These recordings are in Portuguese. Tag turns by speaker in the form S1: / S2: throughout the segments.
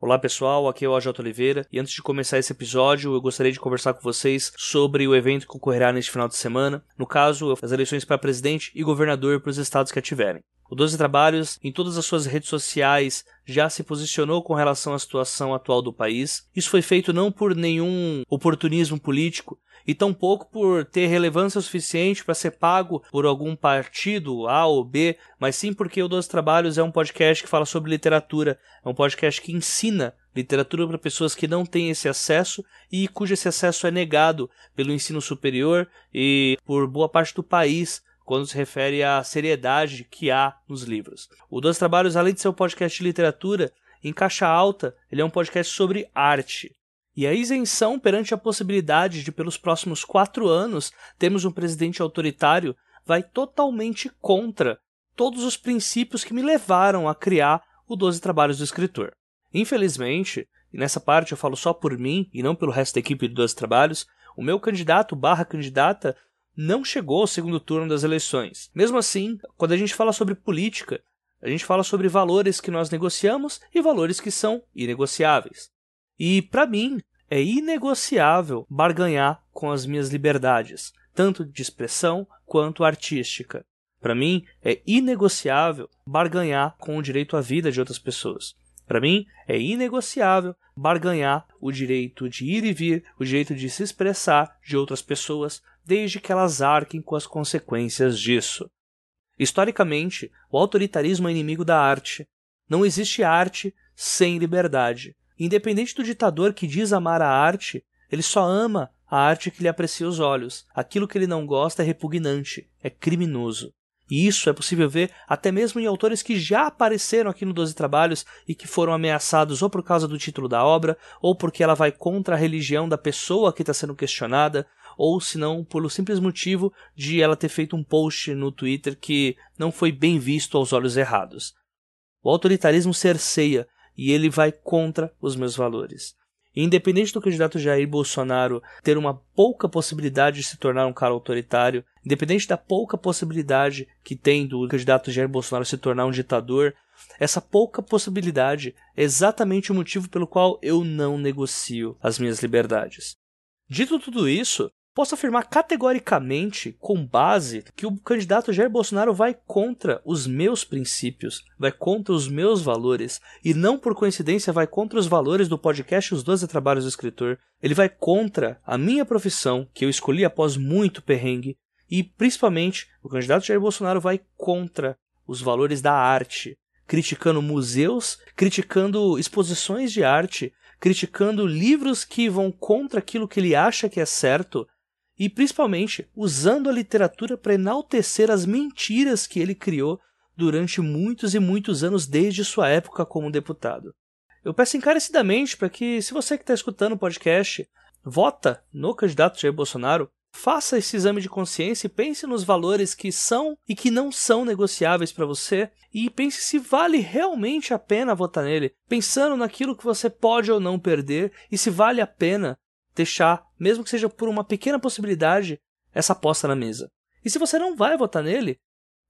S1: Olá pessoal, aqui é o AJ Oliveira e antes de começar esse episódio eu gostaria de conversar com vocês sobre o evento que ocorrerá neste final de semana, no caso, as eleições para presidente e governador para os estados que a tiverem. O 12 Trabalhos, em todas as suas redes sociais, já se posicionou com relação à situação atual do país. Isso foi feito não por nenhum oportunismo político, e tampouco por ter relevância suficiente para ser pago por algum partido A ou B, mas sim porque o Dois Trabalhos é um podcast que fala sobre literatura, é um podcast que ensina literatura para pessoas que não têm esse acesso e cujo esse acesso é negado pelo ensino superior e por boa parte do país quando se refere à seriedade que há nos livros. O Dois Trabalhos, além de ser um podcast de literatura, em caixa alta, ele é um podcast sobre arte. E a isenção perante a possibilidade de, pelos próximos quatro anos, termos um presidente autoritário vai totalmente contra todos os princípios que me levaram a criar o Doze Trabalhos do Escritor. Infelizmente, e nessa parte eu falo só por mim e não pelo resto da equipe do Doze Trabalhos, o meu candidato barra candidata não chegou ao segundo turno das eleições. Mesmo assim, quando a gente fala sobre política, a gente fala sobre valores que nós negociamos e valores que são inegociáveis. E, para mim, é inegociável barganhar com as minhas liberdades, tanto de expressão quanto artística. Para mim, é inegociável barganhar com o direito à vida de outras pessoas. Para mim, é inegociável barganhar o direito de ir e vir, o direito de se expressar de outras pessoas, desde que elas arquem com as consequências disso. Historicamente, o autoritarismo é inimigo da arte. Não existe arte sem liberdade. Independente do ditador que diz amar a arte, ele só ama a arte que lhe aprecia os olhos. Aquilo que ele não gosta é repugnante, é criminoso. E isso é possível ver até mesmo em autores que já apareceram aqui no Doze Trabalhos e que foram ameaçados ou por causa do título da obra, ou porque ela vai contra a religião da pessoa que está sendo questionada, ou se não pelo simples motivo de ela ter feito um post no Twitter que não foi bem visto aos olhos errados. O autoritarismo cerceia e ele vai contra os meus valores. Independente do candidato Jair Bolsonaro ter uma pouca possibilidade de se tornar um cara autoritário, independente da pouca possibilidade que tem do candidato Jair Bolsonaro se tornar um ditador, essa pouca possibilidade é exatamente o motivo pelo qual eu não negocio as minhas liberdades. Dito tudo isso, Posso afirmar categoricamente, com base, que o candidato Jair Bolsonaro vai contra os meus princípios, vai contra os meus valores, e não por coincidência vai contra os valores do podcast Os Doze Trabalhos do Escritor. Ele vai contra a minha profissão, que eu escolhi após muito perrengue, e principalmente o candidato Jair Bolsonaro vai contra os valores da arte, criticando museus, criticando exposições de arte, criticando livros que vão contra aquilo que ele acha que é certo e principalmente usando a literatura para enaltecer as mentiras que ele criou durante muitos e muitos anos desde sua época como deputado. Eu peço encarecidamente para que, se você que está escutando o podcast, vota no candidato Jair Bolsonaro, faça esse exame de consciência e pense nos valores que são e que não são negociáveis para você e pense se vale realmente a pena votar nele, pensando naquilo que você pode ou não perder e se vale a pena deixar, mesmo que seja por uma pequena possibilidade, essa aposta na mesa. E se você não vai votar nele,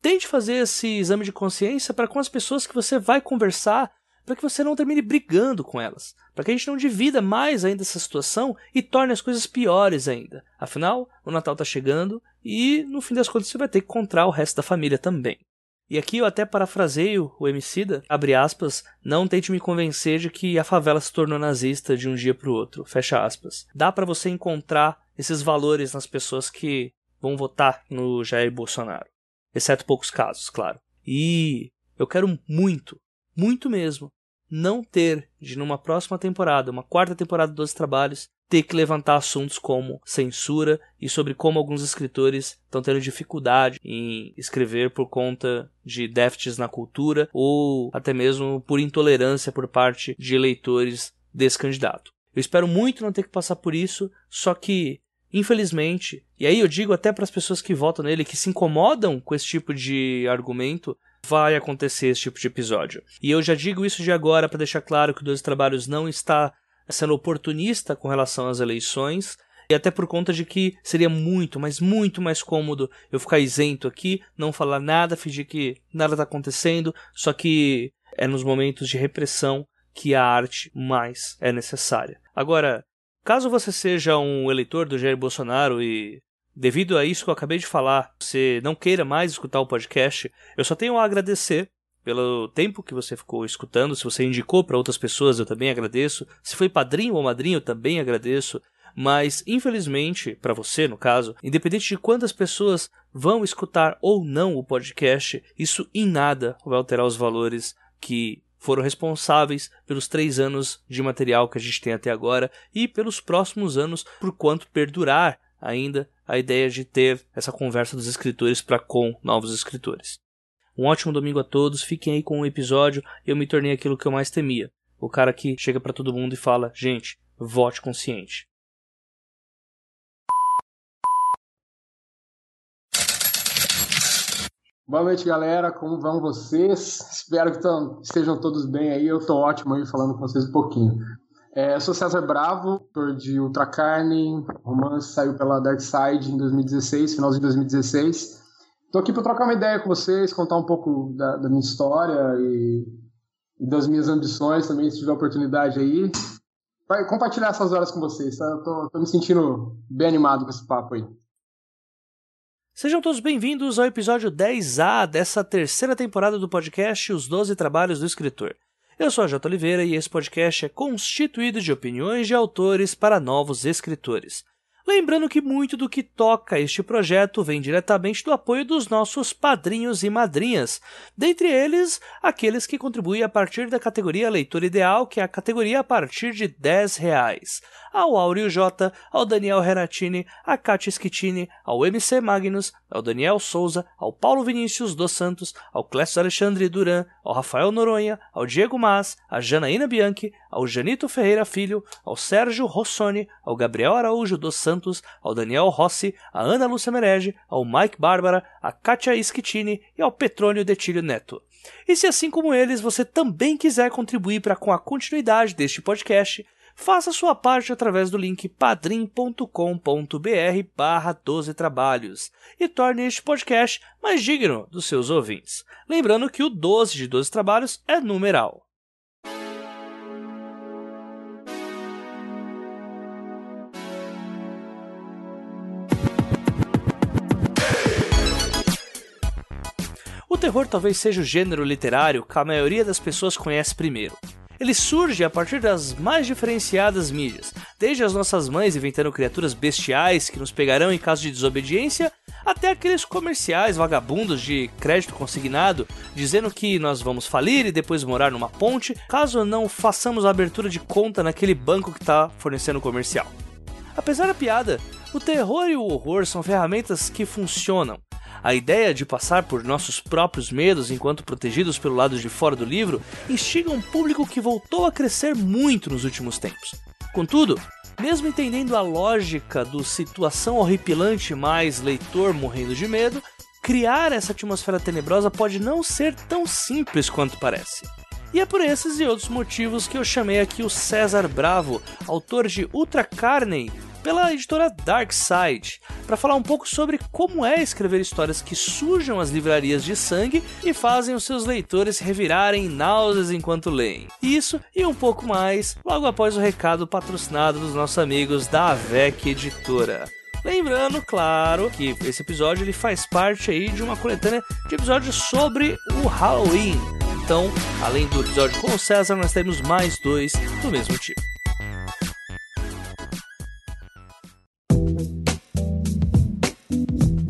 S1: tente fazer esse exame de consciência para com as pessoas que você vai conversar, para que você não termine brigando com elas, para que a gente não divida mais ainda essa situação e torne as coisas piores ainda. Afinal, o Natal está chegando e no fim das contas você vai ter que encontrar o resto da família também. E aqui eu até parafraseio o Emicida, abre aspas, não tente me convencer de que a favela se tornou nazista de um dia para o outro, fecha aspas. Dá para você encontrar esses valores nas pessoas que vão votar no Jair Bolsonaro, exceto poucos casos, claro. E eu quero muito, muito mesmo, não ter de numa próxima temporada, uma quarta temporada dos trabalhos, ter que levantar assuntos como censura e sobre como alguns escritores estão tendo dificuldade em escrever por conta de déficits na cultura ou até mesmo por intolerância por parte de eleitores desse candidato. Eu espero muito não ter que passar por isso, só que infelizmente, e aí eu digo até para as pessoas que votam nele que se incomodam com esse tipo de argumento, vai acontecer esse tipo de episódio. E eu já digo isso de agora para deixar claro que o Dois Trabalhos não está sendo oportunista com relação às eleições, e até por conta de que seria muito, mas muito mais cômodo eu ficar isento aqui, não falar nada, fingir que nada está acontecendo, só que é nos momentos de repressão que a arte mais é necessária. Agora, caso você seja um eleitor do Jair Bolsonaro e devido a isso que eu acabei de falar, você não queira mais escutar o podcast, eu só tenho a agradecer pelo tempo que você ficou escutando. Se você indicou para outras pessoas, eu também agradeço. Se foi padrinho ou madrinho, eu também agradeço. Mas, infelizmente, para você, no caso, independente de quantas pessoas vão escutar ou não o podcast, isso em nada vai alterar os valores que foram responsáveis pelos três anos de material que a gente tem até agora e pelos próximos anos, por quanto perdurar ainda a ideia de ter essa conversa dos escritores para com novos escritores. Um ótimo domingo a todos. Fiquem aí com o episódio. Eu me tornei aquilo que eu mais temia. O cara que chega para todo mundo e fala: gente, vote consciente.
S2: Boa noite, galera. Como vão vocês? Espero que tão, estejam todos bem aí. Eu estou ótimo aí falando com vocês um pouquinho. É, sou César Bravo, autor de Ultra Carne, romance saiu pela Dark Side em 2016, final de 2016. Estou aqui para trocar uma ideia com vocês, contar um pouco da, da minha história e, e, das minhas ambições também, se tiver oportunidade aí. Vai compartilhar essas horas com vocês, tá? Tô, tô me sentindo bem animado com esse papo aí.
S1: Sejam todos bem-vindos ao episódio 10A dessa terceira temporada do podcast Os Doze Trabalhos do Escritor. Eu sou a J. Oliveira e esse podcast é constituído de opiniões de autores para novos escritores. Lembrando que muito do que toca este projeto vem diretamente do apoio dos nossos padrinhos e madrinhas, dentre eles aqueles que contribuem a partir da categoria Leitor Ideal, que é a categoria a partir de 10 reais. Ao Áureo J, ao Daniel Renatini, a Katia Schittini, ao MC Magnus, ao Daniel Souza, ao Paulo Vinícius dos Santos, ao Clécio Alexandre Duran, ao Rafael Noronha, ao Diego Mas, à Janaína Bianchi, ao Janito Ferreira Filho, ao Sérgio Rossoni, ao Gabriel Araújo dos Santos, ao Daniel Rossi, à Ana Lúcia Merege, ao Mike Bárbara, à Katia Schittini e ao Petrônio Detilho Neto. E se assim como eles você também quiser contribuir para com a continuidade deste podcast, faça sua parte através do link padrim.com.br barra 12 trabalhos e torne este podcast mais digno dos seus ouvintes. Lembrando que o 12 de 12 trabalhos é numeral. Terror talvez seja o gênero literário que a maioria das pessoas conhece primeiro. Ele surge a partir das mais diferenciadas mídias, desde as nossas mães inventando criaturas bestiais que nos pegarão em caso de desobediência, até aqueles comerciais vagabundos de crédito consignado dizendo que nós vamos falir e depois morar numa ponte caso não façamos a abertura de conta naquele banco que está fornecendo o comercial. Apesar da piada, o terror e o horror são ferramentas que funcionam a ideia de passar por nossos próprios medos enquanto protegidos pelo lado de fora do livro instiga um público que voltou a crescer muito nos últimos tempos. Contudo, mesmo entendendo a lógica do situação horripilante mais leitor morrendo de medo, criar essa atmosfera tenebrosa pode não ser tão simples quanto parece. E é por esses e outros motivos que eu chamei aqui o César Bravo, autor de Ultra Carne, pela editora Dark Side, para falar um pouco sobre como é escrever histórias que sujam as livrarias de sangue e fazem os seus leitores revirarem em náuseas enquanto leem. Isso e um pouco mais logo após o recado patrocinado dos nossos amigos da AVEC Editora. Lembrando, claro, que esse episódio ele faz parte aí de uma coletânea de episódios sobre o Halloween. Então, além do episódio com o César, nós temos mais dois do mesmo tipo.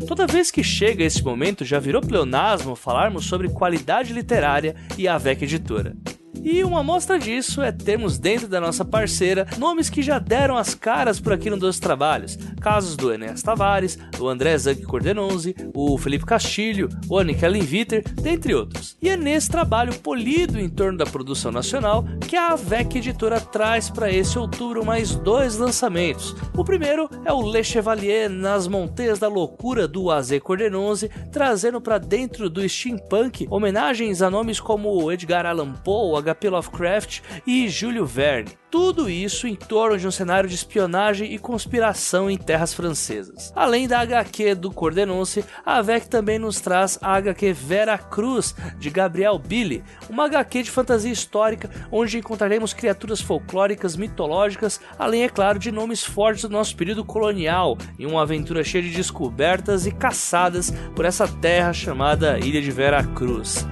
S1: Toda vez que chega esse momento, já virou pleonasmo falarmos sobre qualidade literária e a VEC Editora. E uma amostra disso é termos dentro da nossa parceira nomes que já deram as caras por aqui no Dois Trabalhos. Casos do Enéas Tavares, o André Zanck Cordenonzi, o Felipe Castilho, o Anikelin Viter, dentre outros. E é nesse trabalho polido em torno da produção nacional que a AVEC Editora traz para esse outubro mais dois lançamentos. O primeiro é o Le Chevalier nas Monteias da Loucura do AZ Cordenonzi, trazendo para dentro do steampunk homenagens a nomes como Edgar Allan Poe, H.P. Lovecraft e Júlio Verne. Tudo isso em torno de um cenário de espionagem e conspiração em terras francesas. Além da HQ do Cordenonce, a VEC também nos traz a HQ Vera Cruz, de Gabriel Billy, uma HQ de fantasia histórica onde encontraremos criaturas folclóricas, mitológicas, além, é claro, de nomes fortes do nosso período colonial, em uma aventura cheia de descobertas e caçadas por essa terra chamada Ilha de Vera Cruz.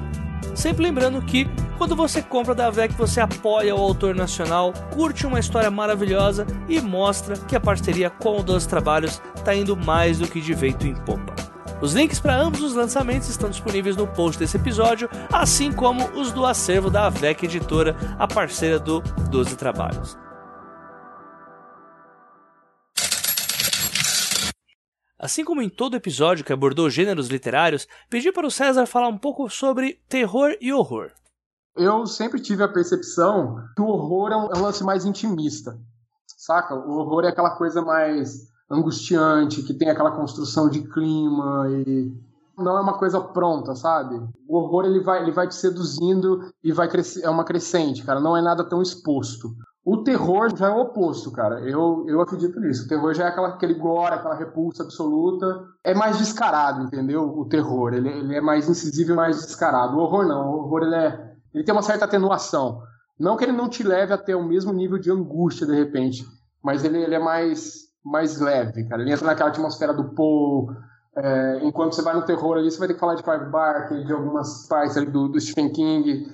S1: Sempre lembrando que quando você compra da VEC, você apoia o autor nacional, curte uma história maravilhosa e mostra que a parceria com o Doze Trabalhos está indo mais do que de vento em popa. Os links para ambos os lançamentos estão disponíveis no post desse episódio, assim como os do acervo da AVEC Editora, a parceira do Doze Trabalhos. Assim como em todo episódio que abordou gêneros literários, pedi para o César falar um pouco sobre terror e horror.
S2: Eu sempre tive a percepção que o horror é um, é um lance mais intimista, saca? O horror é aquela coisa mais angustiante, que tem aquela construção de clima e não é uma coisa pronta, sabe? O horror ele vai, ele vai te seduzindo e vai crescer, é uma crescente, cara, não é nada tão exposto. O terror já é o oposto, cara. Eu, eu acredito nisso. O terror já é aquela, aquele gore, aquela repulsa absoluta. É mais descarado, entendeu? O terror. Ele, ele é mais incisivo e mais descarado. O horror não. O horror ele, é, ele tem uma certa atenuação. Não que ele não te leve até o mesmo nível de angústia, de repente. Mas ele, ele é mais, mais leve, cara. Ele entra naquela atmosfera do Poe. É, enquanto você vai no terror ali, você vai ter que falar de Clive Barker, de algumas partes ali do, do Stephen King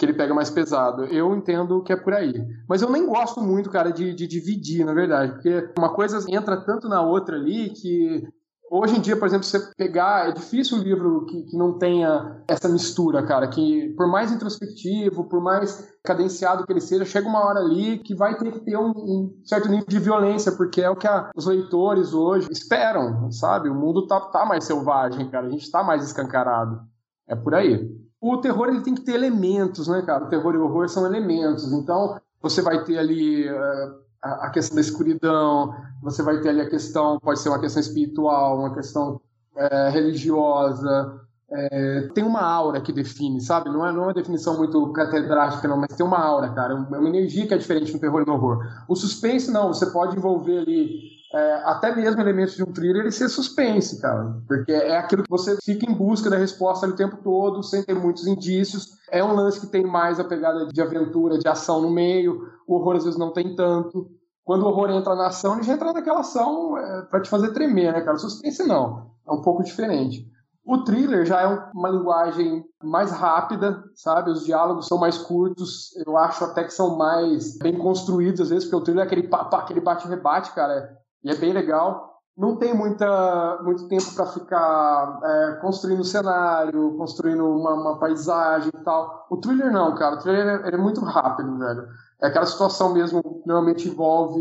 S2: que ele pega mais pesado. Eu entendo que é por aí. Mas eu nem gosto muito, cara, de, de dividir, na verdade, porque uma coisa entra tanto na outra ali que Hoje em dia, por exemplo, você pegar, é difícil um livro que, que não tenha essa mistura, cara, que por mais introspectivo, por mais cadenciado que ele seja, chega uma hora ali que vai ter que ter um, um certo nível de violência, porque é o que a, os leitores hoje esperam, sabe? O mundo tá, tá mais selvagem, cara, a gente tá mais escancarado. É por aí. O terror ele tem que ter elementos, né, cara? O terror e o horror são elementos. Então, você vai ter ali uh, a questão da escuridão, você vai ter ali a questão, pode ser uma questão espiritual, uma questão uh, religiosa. Uh, tem uma aura que define, sabe? Não é, não é uma definição muito catedrática, não, mas tem uma aura, cara. É uma energia que é diferente no terror e no horror. O suspense, não. Você pode envolver ali é, até mesmo elementos de um thriller ele ser suspense, cara. Porque é aquilo que você fica em busca da resposta o tempo todo, sem ter muitos indícios. É um lance que tem mais a pegada de aventura, de ação no meio. O horror às vezes não tem tanto. Quando o horror entra na ação, ele já entra naquela ação é, para te fazer tremer, né, cara? Suspense não. É um pouco diferente. O thriller já é uma linguagem mais rápida, sabe? Os diálogos são mais curtos. Eu acho até que são mais bem construídos, às vezes, porque o thriller é aquele, aquele bate-rebate, cara e é bem legal. Não tem muita, muito tempo para ficar é, construindo cenário, construindo uma, uma, paisagem e tal. O thriller não, cara. O thriller é, é muito rápido, velho. É aquela situação mesmo, normalmente envolve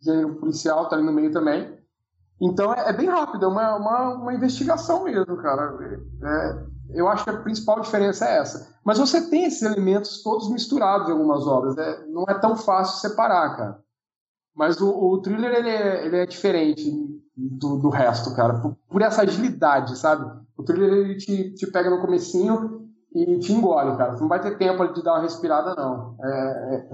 S2: gênero policial, tá ali no meio também. Então é, é bem rápido, é uma, uma, uma investigação mesmo, cara. É, eu acho que a principal diferença é essa. Mas você tem esses elementos todos misturados em algumas obras. Né? Não é tão fácil separar, cara. Mas o, o thriller ele é, ele é diferente do, do resto, cara, por, por, essa agilidade, sabe? O thriller ele te, te pega no comecinho e te engole, cara. Você não vai ter tempo de dar uma respirada, não. É, é,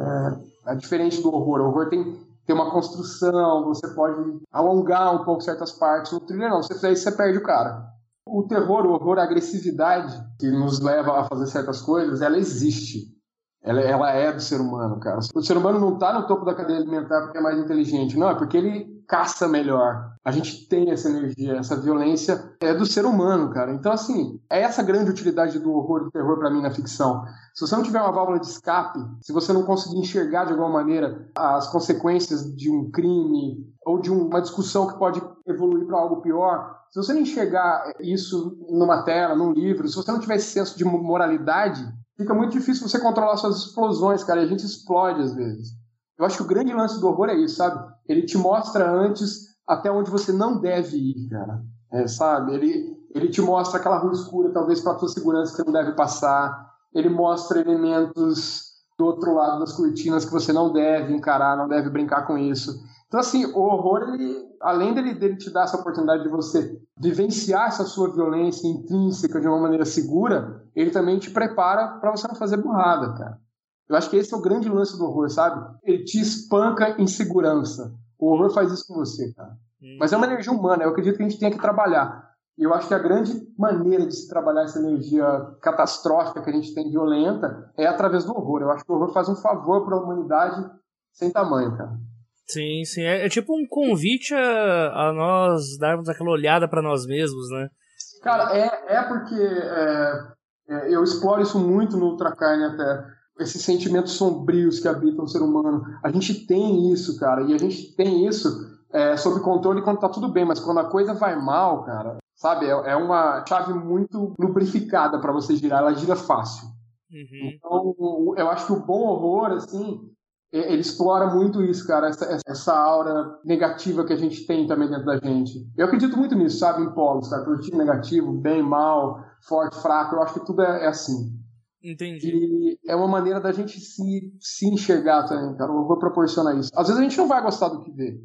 S2: é, é diferente do horror. O horror tem, tem uma construção, você pode alongar um pouco certas partes. No thriller, não. Você fizer isso, você perde o cara. O terror, o horror, a agressividade que nos leva a fazer certas coisas, ela existe. Ela, ela é do ser humano, cara. O ser humano não está no topo da cadeia alimentar porque é mais inteligente, não, é porque ele caça melhor. A gente tem essa energia, essa violência é do ser humano, cara. Então, assim, é essa grande utilidade do horror, do terror para mim na ficção. Se você não tiver uma válvula de escape, se você não conseguir enxergar de alguma maneira as consequências de um crime ou de uma discussão que pode evoluir para algo pior, se você não enxergar isso numa tela, num livro, se você não tiver esse senso de moralidade, fica muito difícil você controlar suas explosões, cara, e a gente explode às vezes. Eu acho que o grande lance do horror é isso, sabe? Ele te mostra antes até onde você não deve ir, cara. É, sabe? Ele, ele te mostra aquela rua escura, talvez para tua segurança que você não deve passar. Ele mostra elementos do outro lado das cortinas que você não deve encarar, não deve brincar com isso. Então, assim, o horror, ele, além dele, dele te dar essa oportunidade de você vivenciar essa sua violência intrínseca de uma maneira segura, ele também te prepara para você não fazer burrada, cara. Eu acho que esse é o grande lance do horror, sabe? Ele te espanca em segurança. O horror faz isso com você, cara. Hum. Mas é uma energia humana, eu acredito que a gente tem que trabalhar. E eu acho que a grande maneira de se trabalhar essa energia catastrófica que a gente tem, violenta, é através do horror. Eu acho que o horror faz um favor para a humanidade sem tamanho, cara.
S1: Sim, sim. É, é tipo um convite a, a, nós darmos aquela olhada para nós mesmos, né?
S2: Cara, é, é porque é, é, eu exploro isso muito no Ultracarne até. Esses sentimentos sombrios que habitam o ser humano. A gente tem isso, cara. E a gente tem isso é, sob controle quando tá tudo bem. Mas quando a coisa vai mal, cara, sabe? É, é uma chave muito lubrificada para você girar. Ela gira fácil. Uhum. Então, eu acho que o bom horror, assim, ele explora muito isso, cara, essa, essa aura negativa que a gente tem também dentro da gente. Eu acredito muito nisso, sabe, em polos, cara, positivo, negativo, bem, mal, forte, fraco, eu acho que tudo é, é assim.
S1: Entendi.
S2: E é uma maneira da gente se, se enxergar também, cara, eu vou proporcionar isso. Às vezes a gente não vai gostar do que vê,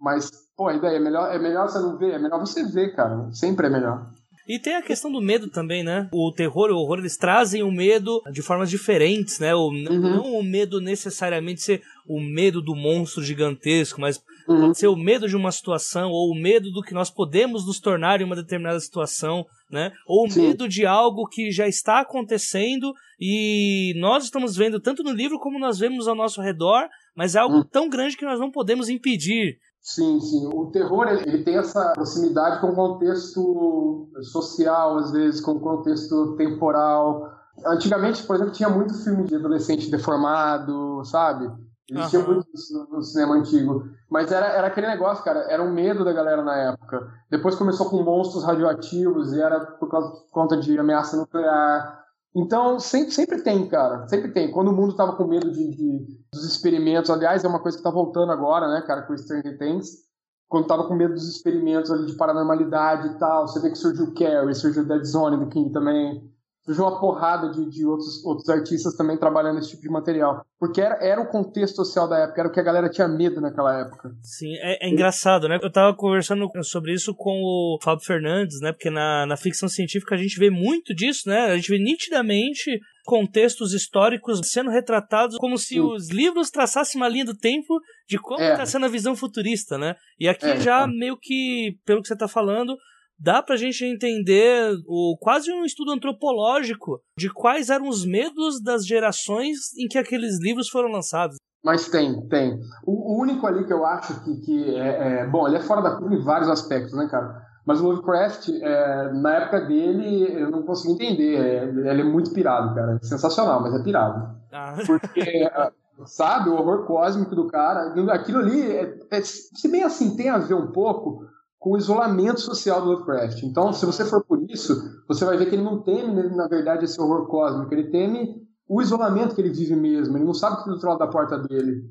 S2: mas, pô, a ideia é melhor, é melhor você não ver, é melhor você ver, cara, sempre é melhor.
S1: E tem a questão do medo também, né? O terror e o horror, eles trazem o medo de formas diferentes, né? O, uhum. Não o medo necessariamente ser o medo do monstro gigantesco, mas uhum. pode ser o medo de uma situação, ou o medo do que nós podemos nos tornar em uma determinada situação, né? Ou o Sim. medo de algo que já está acontecendo e nós estamos vendo tanto no livro como nós vemos ao nosso redor, mas é algo uhum. tão grande que nós não podemos impedir.
S2: Sim, sim. O terror ele, tem essa proximidade com o contexto social, às vezes, com o contexto temporal. Antigamente, por exemplo, tinha muito filme de adolescente deformado, sabe? Existia uhum. muito isso no, cinema antigo. Mas era, era aquele negócio, cara, era um medo da galera na época. Depois começou com monstros radioativos e era por, causa, por conta de ameaça nuclear. Então, sempre, sempre tem, cara. Sempre tem. Quando o mundo tava com medo de, de dos experimentos, aliás, é uma coisa que tá voltando agora, né, cara, com o Stranger Things. Quando tava com medo dos experimentos ali de paranormalidade e tal, você vê que surgiu o Carrie, surgiu o Dead Zone do King também surgiu uma porrada de, de outros, outros artistas também trabalhando esse tipo de material. Porque era, era o contexto social da época, era o que a galera tinha medo naquela época.
S1: Sim, é, é engraçado, né? Eu tava conversando sobre isso com o Fábio Fernandes, né? Porque na, na ficção científica a gente vê muito disso, né? A gente vê nitidamente contextos históricos sendo retratados como se Sim. os livros traçassem uma linha do tempo de como está é. sendo a visão futurista, né? E aqui é, já meio que, pelo que você está falando, dá pra gente entender o quase um estudo antropológico de quais eram os medos das gerações em que aqueles livros foram lançados.
S2: Mas tem, tem. O, o único ali que eu acho que, que é, é, Bom, ele é fora da curva em vários aspectos, né, cara? Mas o Lovecraft, é, na época dele, eu não consigo entender. É, ele é muito pirado, cara. É sensacional, mas é pirado. Ah. Porque, sabe, o horror cósmico do cara, aquilo ali, é, é, se bem assim, tem a ver um pouco com o isolamento social do Lovecraft. Então, se você for por isso, você vai ver que ele não teme, na verdade, esse horror cósmico. Ele teme o isolamento que ele vive mesmo. Ele não sabe o que tem do outro lado da porta dele.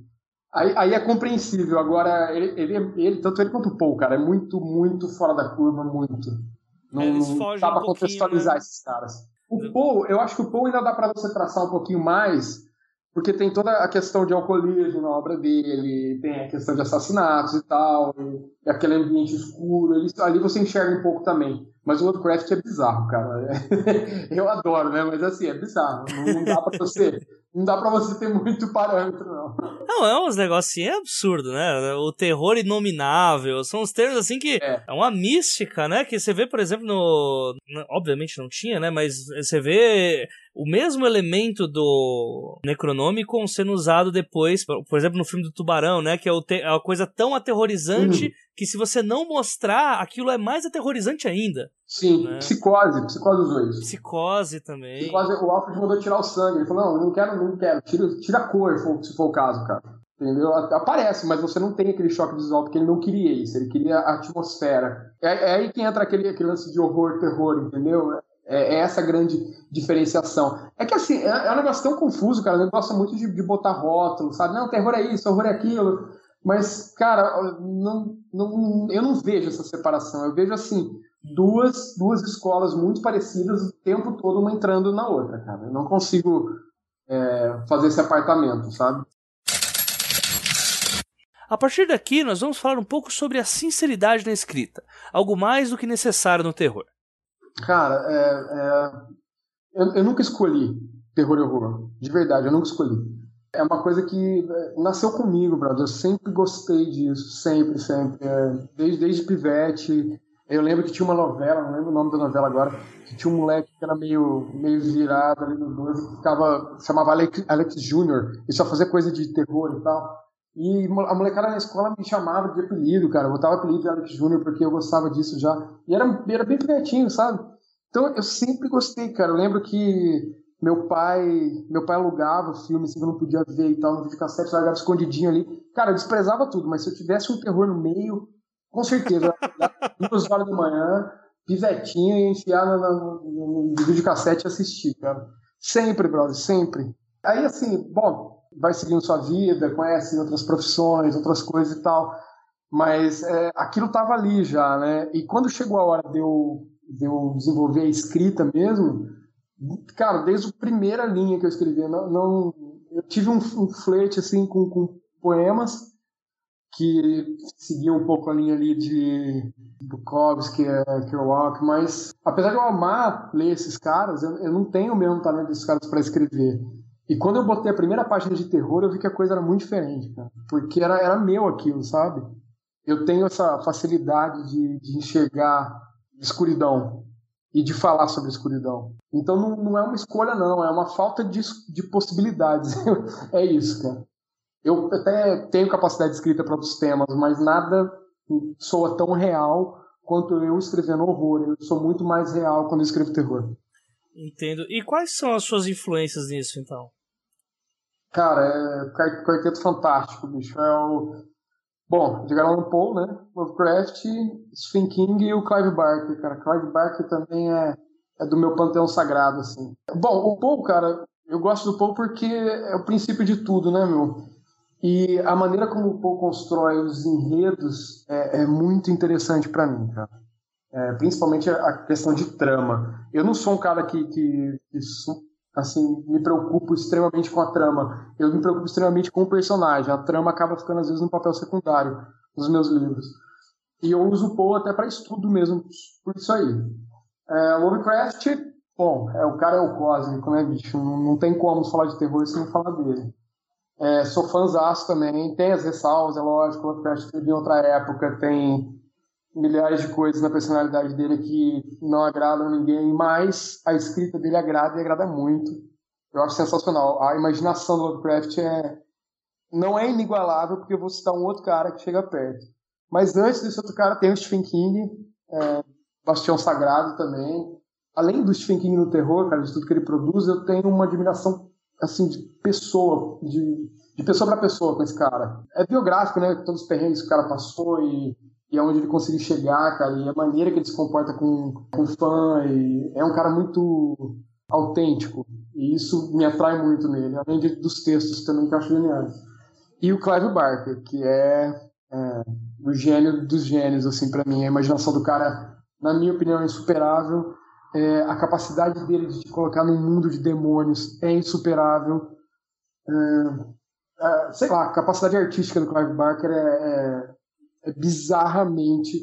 S2: Aí, aí é compreensível. Agora, ele, ele, ele, tanto ele quanto o Paul, cara, é muito, muito fora da curva, muito. Não, não dá pra um contextualizar né? esses caras. O Paul, eu acho que o Paul ainda dá para você traçar um pouquinho mais porque tem toda a questão de alcoolismo na obra dele, tem a questão de assassinatos e tal, e aquele ambiente escuro, ali você enxerga um pouco também. Mas o Lovecraft é bizarro, cara. Eu adoro, né? Mas assim, é bizarro. Não, dá pra você não dá pra você ter muito parâmetro, não. Não,
S1: é uns negócios assim, é absurdo, né? O terror inominável, são os termos assim que é. é uma mística, né? Que você vê, por exemplo, no. Obviamente não tinha, né? Mas você vê o mesmo elemento do Necronômico sendo usado depois, por exemplo, no filme do Tubarão, né? Que é, é uma coisa tão aterrorizante uhum. Que se você não mostrar, aquilo é mais aterrorizante ainda.
S2: Sim, né? psicose, psicose dos dois.
S1: Psicose também.
S2: Psicose, o Alfred mandou tirar o sangue. Ele falou: não, não quero, não quero, tira, tira a cor, se for o caso, cara. Entendeu? Aparece, mas você não tem aquele choque visual, porque ele não queria isso, ele queria a atmosfera. É, é aí que entra aquele, aquele lance de horror, terror, entendeu? É, é, essa grande diferenciação. É que assim, é, é um negócio tão confuso, cara. Eu gosto muito de, de botar rótulo, sabe? Não, terror é isso, horror é aquilo. Mas, cara, não, não, eu não vejo essa separação. Eu vejo assim, duas, duas escolas muito parecidas o tempo todo, uma entrando na outra, cara. Eu não consigo é, fazer esse apartamento, sabe?
S1: A partir daqui, nós vamos falar um pouco sobre a sinceridade na escrita, algo mais do que necessário no terror.
S2: Cara, é, é, eu, eu, nunca escolhi terror e horror. De verdade, eu nunca escolhi. É uma coisa que é, nasceu comigo, brother. Eu sempre gostei disso, sempre, sempre. É, desde, desde pivete. Eu lembro que tinha uma novela, não lembro o nome da novela agora, que tinha um moleque que era meio, meio virado ali no 12, que ficava, chamava Alex, Alex Jr., e só fazia coisa de terror e tal. E a molecada na escola me chamava de apelido, cara. Eu botava apelido de Alex Jr. porque eu gostava disso já. E era, era bem pivetinho, sabe? Então eu sempre gostei, cara. Eu lembro que meu pai meu pai alugava filmes que eu não podia ver e tal, no videocassete, largava escondidinho ali. Cara, eu desprezava tudo, mas se eu tivesse um terror no meio, com certeza, duas horas da manhã, pivetinho e enfiar no, no, no videocassete e assistir, cara. Sempre, brother, sempre. Aí, assim, bom, vai seguindo sua vida, conhece outras profissões, outras coisas e tal, mas é, aquilo tava ali já, né? E quando chegou a hora de eu, de eu desenvolver a escrita mesmo, cara, desde a primeira linha que eu escrevi, não, não eu tive um, um flerte assim com, com poemas que seguiam um pouco a linha ali de Bukowski, Kerouac, mas apesar de eu amar ler esses caras, eu, eu não tenho o mesmo talento desses caras para escrever. E quando eu botei a primeira página de terror, eu vi que a coisa era muito diferente, cara, porque era, era meu aquilo, sabe? Eu tenho essa facilidade de, de enxergar escuridão e de falar sobre escuridão. Então não, não é uma escolha, não, é uma falta de, de possibilidades. é isso, cara. Eu até tenho capacidade de escrita para outros temas, mas nada soa tão real quanto eu escrevendo horror. Eu sou muito mais real quando eu escrevo terror.
S1: Entendo. E quais são as suas influências nisso, então?
S2: Cara, é Quarteto Fantástico, bicho. É o Bom, Edgar Allan Poe, né? Lovecraft, Stephen King e o Clive Barker, cara. Clive Barker também é, é do meu panteão sagrado, assim. Bom, o Poe, cara, eu gosto do Poe porque é o princípio de tudo, né, meu? E a maneira como o Poe constrói os enredos é, é muito interessante para mim, cara. É, principalmente a questão de trama. Eu não sou um cara que, que, que assim, me preocupo extremamente com a trama. Eu me preocupo extremamente com o personagem. A trama acaba ficando, às vezes, no papel secundário nos meus livros. E eu uso o Poe até para estudo mesmo, por isso aí. É, Lovecraft, bom, é, o cara é o cósmico, né, bicho? Não, não tem como falar de terror sem falar dele. É, sou fãzaço também, tem as ressalvas, é lógico, Lovecraft em outra época, tem milhares de coisas na personalidade dele que não agradam ninguém, mas a escrita dele agrada e agrada muito. Eu acho sensacional. A imaginação do Lovecraft é não é inigualável, porque eu vou citar um outro cara que chega perto. Mas antes desse outro cara tem o Stephen King, é, Bastião Sagrado também. Além do Stephen King no terror, cara, de tudo que ele produz, eu tenho uma admiração assim de pessoa, de, de pessoa para pessoa com esse cara. É biográfico, né? Todos os perrengues que o cara passou e e aonde ele conseguiu chegar, cara, e a maneira que ele se comporta com, com fã, e é um cara muito autêntico, e isso me atrai muito nele, além de, dos textos também que eu acho geniais. E o Clive Barker, que é, é o gênio dos gênios, assim, para mim, a imaginação do cara, na minha opinião, é insuperável, é, a capacidade dele de te colocar num mundo de demônios é insuperável, é, é, sei lá, a capacidade artística do Clive Barker é, é bizarramente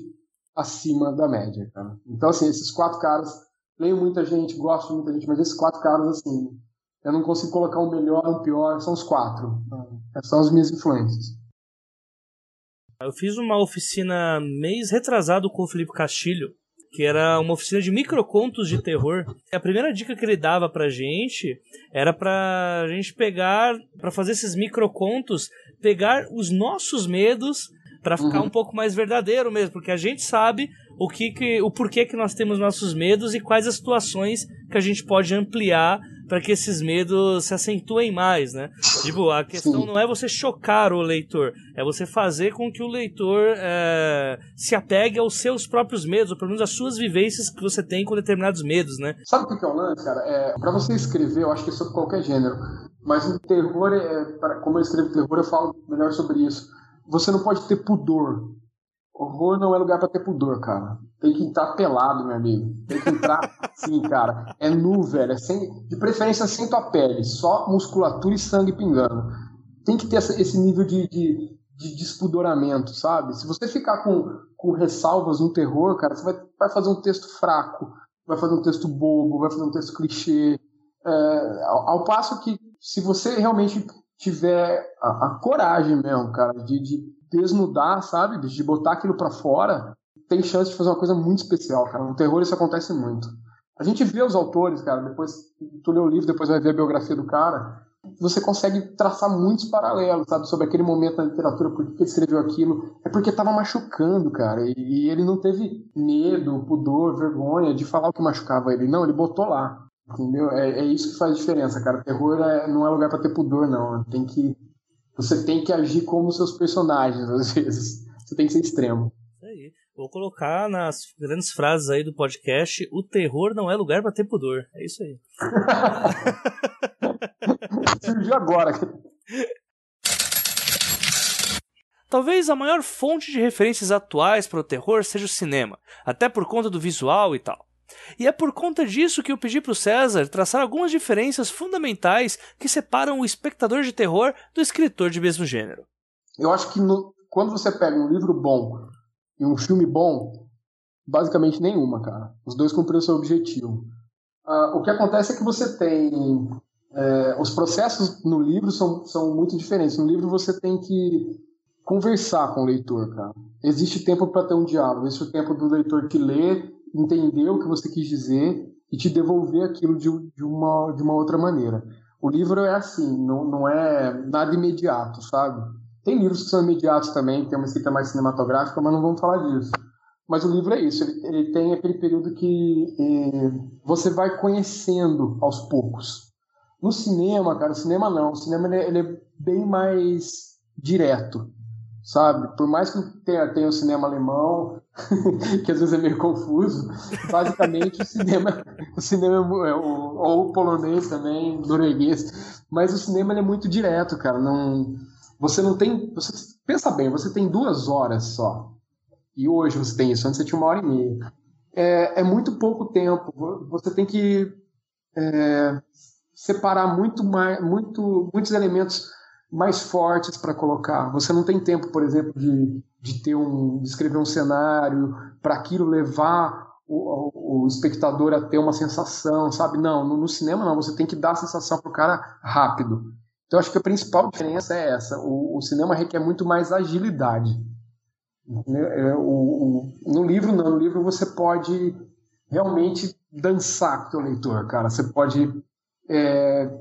S2: acima da média, cara. Então, assim, esses quatro caras, leio muita gente, gosto de muita gente, mas esses quatro caras, assim, eu não consigo colocar um melhor um pior, são os quatro. Essas são as minhas influências.
S1: Eu fiz uma oficina mês retrasado com o Felipe Castilho, que era uma oficina de microcontos de terror. A primeira dica que ele dava pra gente era pra gente pegar, pra fazer esses microcontos, pegar os nossos medos para ficar uhum. um pouco mais verdadeiro mesmo, porque a gente sabe o que, que o porquê que nós temos nossos medos e quais as situações que a gente pode ampliar para que esses medos se acentuem mais, né? Tipo, a questão Sim. não é você chocar o leitor, é você fazer com que o leitor é, se apegue aos seus próprios medos, ou pelo menos às suas vivências que você tem com determinados medos, né?
S2: Sabe o que é o lance, cara? É, para você escrever, eu acho que é sobre qualquer gênero, mas o terror, é, pra, como eu escrevo terror, eu falo melhor sobre isso você não pode ter pudor. Horror não é lugar para ter pudor, cara. Tem que entrar pelado, meu amigo. Tem que entrar sim, cara. É nu, velho. É sem, de preferência sem tua pele. Só musculatura e sangue pingando. Tem que ter esse nível de, de, de despudoramento, sabe? Se você ficar com, com ressalvas no terror, cara, você vai, vai fazer um texto fraco, vai fazer um texto bobo, vai fazer um texto clichê. É, ao, ao, passo que, se você realmente tiver a, a coragem mesmo, cara, de, de, desnudar, sabe? De, botar aquilo para fora, tem chance de fazer uma coisa muito especial, cara. No terror isso acontece muito. A gente vê os autores, cara, depois tu lê o livro, depois vai ver a biografia do cara, você consegue traçar muitos paralelos, sabe, sobre aquele momento na literatura, por que ele escreveu aquilo. É porque estava machucando, cara, e, ele não teve medo, pudor, vergonha de falar o que machucava ele. Não, ele botou lá, entendeu? É, é isso que faz diferença, cara. Terror é, não é lugar para ter pudor, não. Tem que, você tem que agir como seus personagens, às vezes. Você tem que ser extremo.
S1: Isso aí. Vou colocar nas grandes frases aí do podcast: o terror não é lugar para ter pudor. É isso aí.
S2: Surgiu agora.
S1: Talvez a maior fonte de referências atuais para o terror seja o cinema, até por conta do visual e tal. E é por conta disso que eu pedi para o César traçar algumas diferenças fundamentais que separam o espectador de terror do escritor de mesmo gênero.
S2: Eu acho que no, quando você pega um livro bom e um filme bom, basicamente nenhuma, cara. Os dois cumpriram seu objetivo. Uh, o que acontece é que você tem é, os processos no livro são, são muito diferentes. No livro você tem que conversar com o leitor, cara. Existe tempo para ter um diálogo, existe o tempo do leitor que lê, entender o que você quis dizer e te devolver aquilo de, de, uma, de uma outra maneira. O livro é assim, não, não é nada imediato, sabe? Tem livros que são imediatos também, tem uma escrita mais cinematográfica, mas não vamos falar disso. Mas o livro é isso, ele, ele tem aquele período que eh, você vai conhecendo aos poucos. No cinema, cara, o cinema não. O cinema ele é, ele é bem mais direto, sabe? Por mais que tenha, tenha o cinema alemão, que às vezes é meio confuso, basicamente o cinema, o cinema é, ou o polonês também, norueguês, mas o cinema é muito direto, cara. Não, você não tem, você pensa bem, você tem duas horas só. E hoje você tem isso, antes você tinha uma hora e meia. É, é muito pouco tempo. Você tem que é, separar muito mais, muito, muitos elementos mais fortes para colocar. Você não tem tempo, por exemplo, de, de ter um, de escrever um cenário para aquilo levar o, o, espectador a ter uma sensação, sabe? Não, no, no cinema não. Você tem que dar a sensação para o cara rápido. Então acho que a principal diferença é essa. O, o cinema requer muito mais agilidade. É, o, no livro não. No livro você pode realmente dançar com o teu leitor, cara. Você pode é,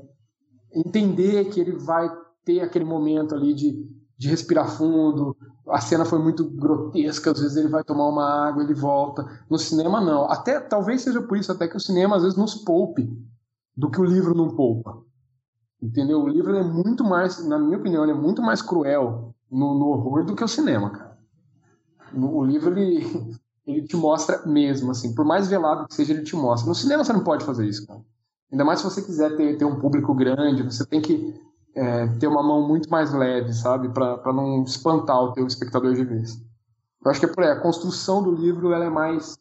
S2: entender que ele vai ter aquele momento ali de, de respirar fundo. A cena foi muito grotesca, às vezes ele vai tomar uma água, ele volta. No cinema não. Até talvez seja por isso até que o cinema às vezes nos poupe do que o livro não poupa. Entendeu? O livro é muito mais, na minha opinião, é muito mais cruel no, no horror do que o cinema, cara. No, o livro ele ele te mostra mesmo assim, por mais velado que seja, ele te mostra. No cinema você não pode fazer isso, cara. Ainda mais se você quiser ter, ter um público grande, você tem que é, ter uma mão muito mais leve, sabe? para não espantar o teu espectador de vez. Eu acho que é por aí. A construção do livro ela é mais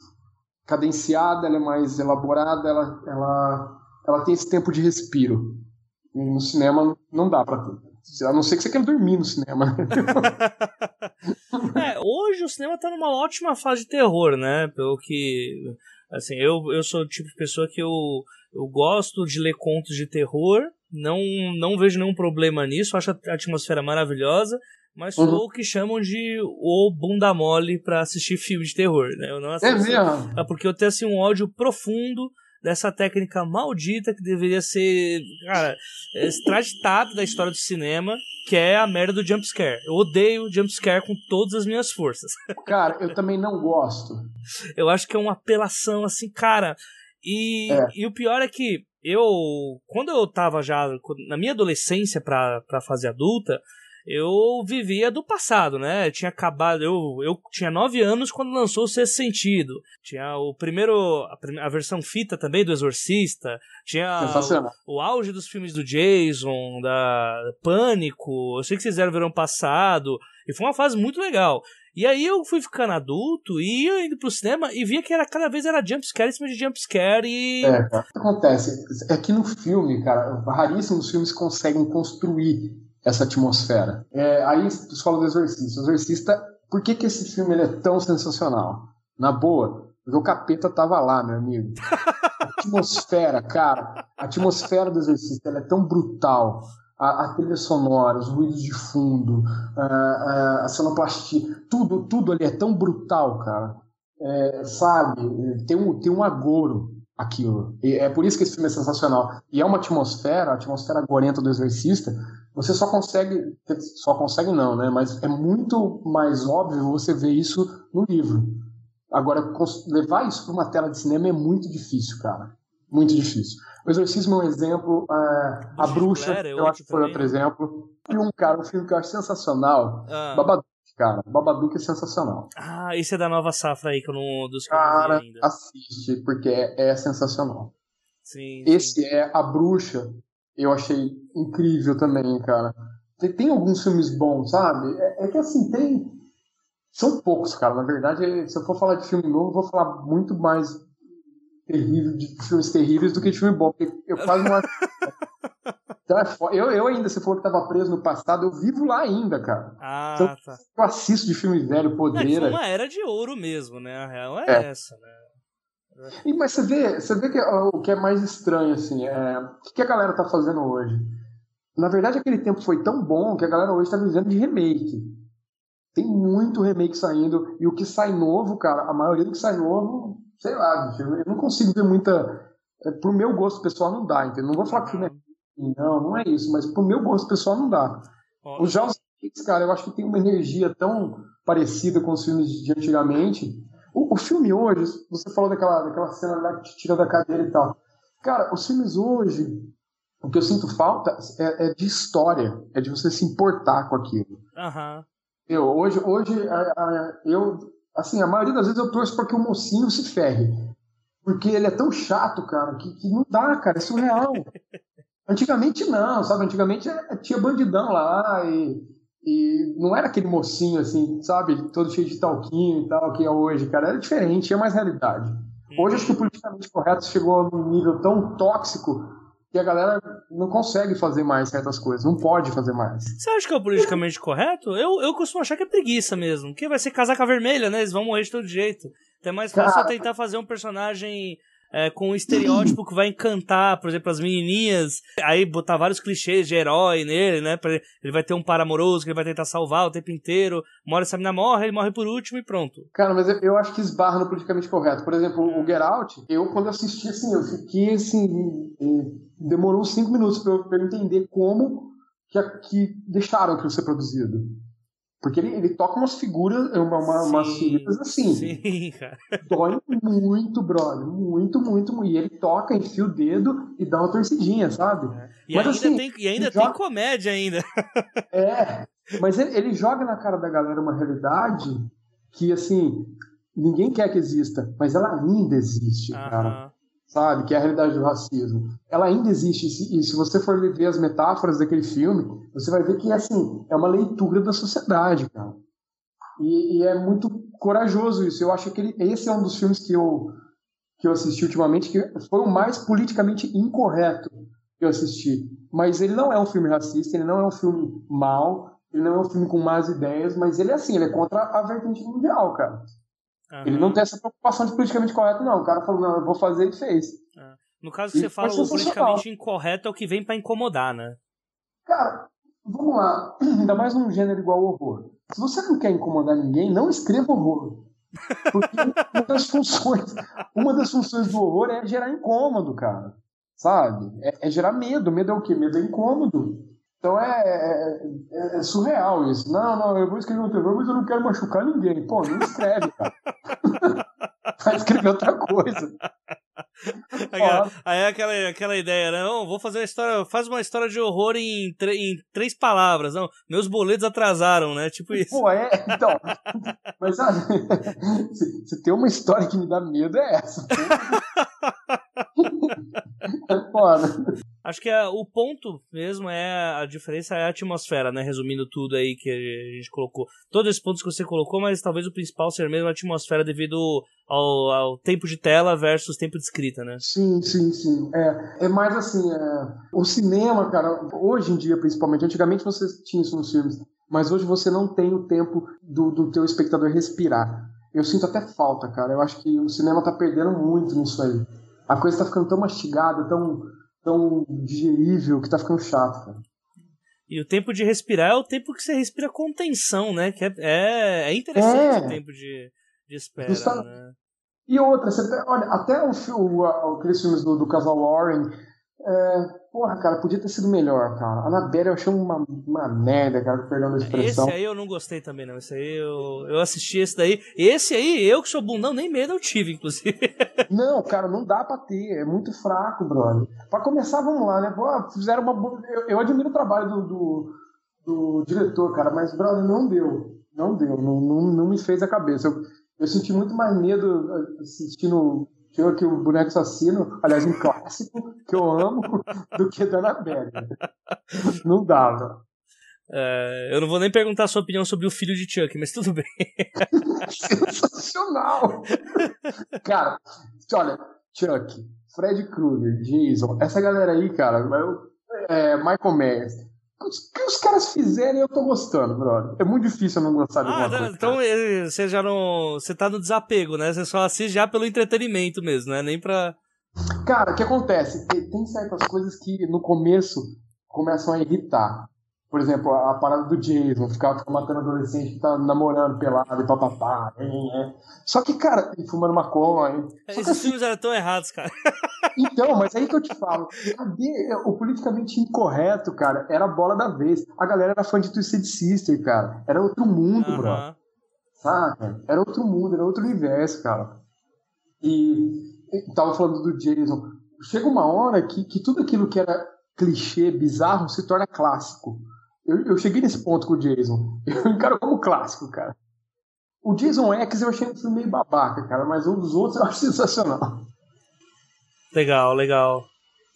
S2: cadenciada, ela é mais elaborada, ela, ela, ela tem esse tempo de respiro. E no cinema não dá para ter. A não ser que você queira dormir no cinema.
S1: é, hoje o cinema tá numa ótima fase de terror, né? Pelo que. Assim, eu, eu sou o tipo de pessoa que eu eu gosto de ler contos de terror, não, não vejo nenhum problema nisso, acho a atmosfera maravilhosa, mas sou uhum. o que chamam de o bunda mole pra assistir filme de terror, né? Eu não
S2: é assisto, é mesmo?
S1: É porque eu tenho assim um ódio profundo dessa técnica maldita que deveria ser, cara, extraditada da história do cinema, que é a merda do jumpscare. Eu odeio jumpscare com todas as minhas forças.
S2: Cara, eu também não gosto.
S1: eu acho que é uma apelação assim, cara. E, é. e o pior é que eu, quando eu tava já na minha adolescência pra, pra fase adulta, eu vivia do passado, né? Eu tinha acabado, eu, eu tinha nove anos quando lançou o Sexto Sentido. Tinha o primeiro, a, a versão fita também do Exorcista. Tinha o, o, auge dos filmes do Jason, da Pânico. Eu sei que vocês fizeram verão passado. E foi uma fase muito legal. E aí eu fui ficando adulto e ia indo pro cinema e via que era cada vez era jumpscare em cima de jumpscare e.
S2: É, cara. O que acontece? É que no filme, cara, raríssimos filmes conseguem construir essa atmosfera. É, aí você fala do Exorcista. O Exorcista, por que, que esse filme é tão sensacional? Na boa, Porque o capeta tava lá, meu amigo. A atmosfera, cara, a atmosfera do exercício é tão brutal. A, a, trilha sonora, os ruídos de fundo, a, a, a sonoplastia, tudo, tudo ali é tão brutal, cara. É, sabe? Tem um, tem um agouro aquilo. E é por isso que esse filme é sensacional. E é uma atmosfera, a atmosfera gorenta do exorcista, você só consegue, só consegue não, né? Mas é muito mais óbvio você ver isso no livro. Agora, levar isso para uma tela de cinema é muito difícil, cara. Muito difícil. O Exorcismo é um exemplo, uh, A Bruxa, é eu acho que foi outro exemplo. E um, cara, um filme que eu acho sensacional, ah. Babadook, cara. Babadook é sensacional.
S1: Ah, esse é da nova safra aí, que eu não, dos
S2: cara,
S1: eu ainda.
S2: assiste, porque é, é sensacional.
S1: Sim,
S2: esse
S1: sim.
S2: é A Bruxa, eu achei incrível também, cara. Tem, tem alguns filmes bons, sabe? É, é que assim, tem são poucos, cara. Na verdade, se eu for falar de filme novo, eu vou falar muito mais terrível, de filmes terríveis do que de filme bom. Porque eu quase não então, é eu, eu ainda, você falou que estava preso no passado, eu vivo lá ainda, cara.
S1: Ah,
S2: então,
S1: tá.
S2: Eu assisto de filme velho, podreira.
S1: É, uma era de ouro mesmo, né? A real é, é. essa, né?
S2: E, mas você vê, você vê que o que é mais estranho, assim, é, o que a galera tá fazendo hoje? Na verdade, aquele tempo foi tão bom que a galera hoje tá vivendo de remake. Tem muito remake saindo. E o que sai novo, cara, a maioria do que sai novo, sei lá, bicho, eu não consigo ver muita. É, pro meu gosto pessoal não dá, entendeu? Não vou falar que filme é. Não, não é isso, mas pro meu gosto pessoal não dá. Os jogos, cara, eu acho que tem uma energia tão parecida com os filmes de antigamente. O, o filme hoje, você falou daquela, daquela cena lá que te tira da cadeira e tal. Cara, os filmes hoje, o que eu sinto falta é, é de história, é de você se importar com aquilo.
S1: Aham.
S2: Eu, hoje, hoje a, a, eu, assim, a maioria das vezes eu torço para que o mocinho se ferre. Porque ele é tão chato, cara, que, que não dá, cara, é surreal. Antigamente não, sabe? Antigamente é, é, tinha bandidão lá e, e não era aquele mocinho, assim, sabe? Todo cheio de talquinho e tal, que é hoje, cara. Era diferente, tinha mais realidade. Hoje acho que o politicamente correto chegou num nível tão tóxico que a galera não consegue fazer mais certas coisas, não pode fazer mais.
S1: Você acha que é o politicamente correto? Eu, eu costumo achar que é preguiça mesmo. Que vai ser casaca vermelha, né? Eles vão morrer de todo jeito. Então é mais fácil Cara... tentar fazer um personagem é, com um estereótipo que vai encantar, por exemplo, as menininhas. Aí botar vários clichês de herói nele, né? Ele vai ter um par amoroso que ele vai tentar salvar o tempo inteiro. Uma hora essa menina morre, ele morre por último e pronto.
S2: Cara, mas eu acho que esbarra no politicamente correto. Por exemplo, o Get Out, eu quando assisti, assim, eu fiquei assim. Demorou cinco minutos pra eu, pra eu entender como que, que deixaram aquilo ser produzido. Porque ele, ele toca umas figuras, uma, uma, umas figuras assim.
S1: Sim, cara.
S2: Dói muito, brother. Muito, muito, muito. E ele toca, enfia o dedo e dá uma torcidinha, sabe?
S1: É. E, mas, ainda assim, tem, e ainda tem joga... comédia ainda.
S2: É. Mas ele, ele joga na cara da galera uma realidade que, assim, ninguém quer que exista, mas ela ainda existe, uh -huh. cara sabe? Que é a realidade do racismo. Ela ainda existe. E se você for ver as metáforas daquele filme, você vai ver que, assim, é uma leitura da sociedade, cara. E, e é muito corajoso isso. Eu acho que ele, esse é um dos filmes que eu, que eu assisti ultimamente que foi o mais politicamente incorreto que eu assisti. Mas ele não é um filme racista, ele não é um filme mal, ele não é um filme com más ideias, mas ele é assim, ele é contra a vertente mundial, cara. Uhum. Ele não tem essa preocupação de politicamente correto, não. O cara falou, não, eu vou fazer e fez.
S1: É. No caso que você fala, o politicamente incorreto é o que vem para incomodar, né?
S2: Cara, vamos lá. Ainda mais num gênero igual ao horror. Se você não quer incomodar ninguém, não escreva horror. Porque uma das funções, uma das funções do horror é gerar incômodo, cara. Sabe? É, é gerar medo. Medo é o quê? Medo é incômodo. Então é, é, é, é, surreal isso. Não, não, eu vou escrever um terror, mas eu não quero machucar ninguém. Pô, não escreve, cara. Vai escrever outra coisa.
S1: Aquela, aí é aquela, aquela ideia, né? Não, vou fazer uma história. Faz uma história de horror em, em três palavras. Não, meus boletos atrasaram, né? Tipo isso.
S2: Pô, é, então. Mas sabe, se, se tem uma história que me dá medo, é essa. é foda.
S1: Acho que a, o ponto mesmo é a diferença é a atmosfera, né? Resumindo tudo aí que a gente colocou. Todos esses pontos que você colocou, mas talvez o principal seja mesmo a atmosfera devido ao, ao tempo de tela versus tempo de escrita, né?
S2: Sim, sim, sim. É, é mais assim, é, o cinema, cara, hoje em dia principalmente, antigamente você tinha isso nos filmes, mas hoje você não tem o tempo do, do teu espectador respirar. eu sinto até falta, cara. Eu acho que o cinema tá perdendo muito nisso aí. A coisa tá ficando tão mastigada, tão, tão digerível, que tá ficando chato, cara.
S1: E o tempo de respirar é o tempo que você respira com tensão, né? Que é, é, é interessante é. o tempo de, de espera, Justa... né?
S2: E outra, você, olha, até o, o, aqueles filmes do, do casal Warren, é, porra, cara, podia ter sido melhor, cara. A Annabelle eu achei uma, uma merda, cara, perdão a expressão.
S1: Esse aí eu não gostei também, não. Esse aí eu, eu assisti esse daí. Esse aí, eu que sou bundão, nem medo eu tive, inclusive.
S2: Não, cara, não dá pra ter. É muito fraco, brother. Pra começar, vamos lá, né? Pô, fizeram uma. Eu, eu admiro o trabalho do, do, do, diretor, cara, mas, brother, não deu. Não deu. Não, não, não me fez a cabeça. Eu, eu senti muito mais medo assistindo tinha aqui o Boneco Assassino, aliás, um clássico que eu amo, do que da Annabelle. Não dava.
S1: É, eu não vou nem perguntar a sua opinião sobre o filho de Chuck, mas tudo bem.
S2: Sensacional! Cara, olha, Chuck, Fred Krueger, Jason, essa galera aí, cara, é, Michael Myers, o que os caras fizerem, eu tô gostando, brother. É muito difícil eu não gostar de ah, coisa.
S1: Então eh, você já não. Você tá no desapego, né? Você só assiste já pelo entretenimento mesmo, né? Nem pra.
S2: Cara, o que acontece? Tem certas coisas que no começo começam a irritar. Por exemplo, a, parada do Jason, ficar, matando adolescente que tá namorando pelado e papapá. É, é. Só que, cara, fumando maconha.
S1: Esses assim, filmes eram tão errados, cara.
S2: Então, mas aí que eu te falo, o politicamente incorreto, cara, era a bola da vez. A galera era fã de Twisted Sister, cara. Era outro mundo, uhum. bro. Saca? Era outro mundo, era outro universo, cara. E, e tava falando do Jason. Chega uma hora que, que tudo aquilo que era clichê, bizarro, se torna clássico. Eu, eu cheguei nesse ponto com o Jason. Eu encaro como clássico, cara. O Jason X eu achei um filme meio babaca, cara, mas um dos outros eu acho sensacional.
S1: Legal, legal,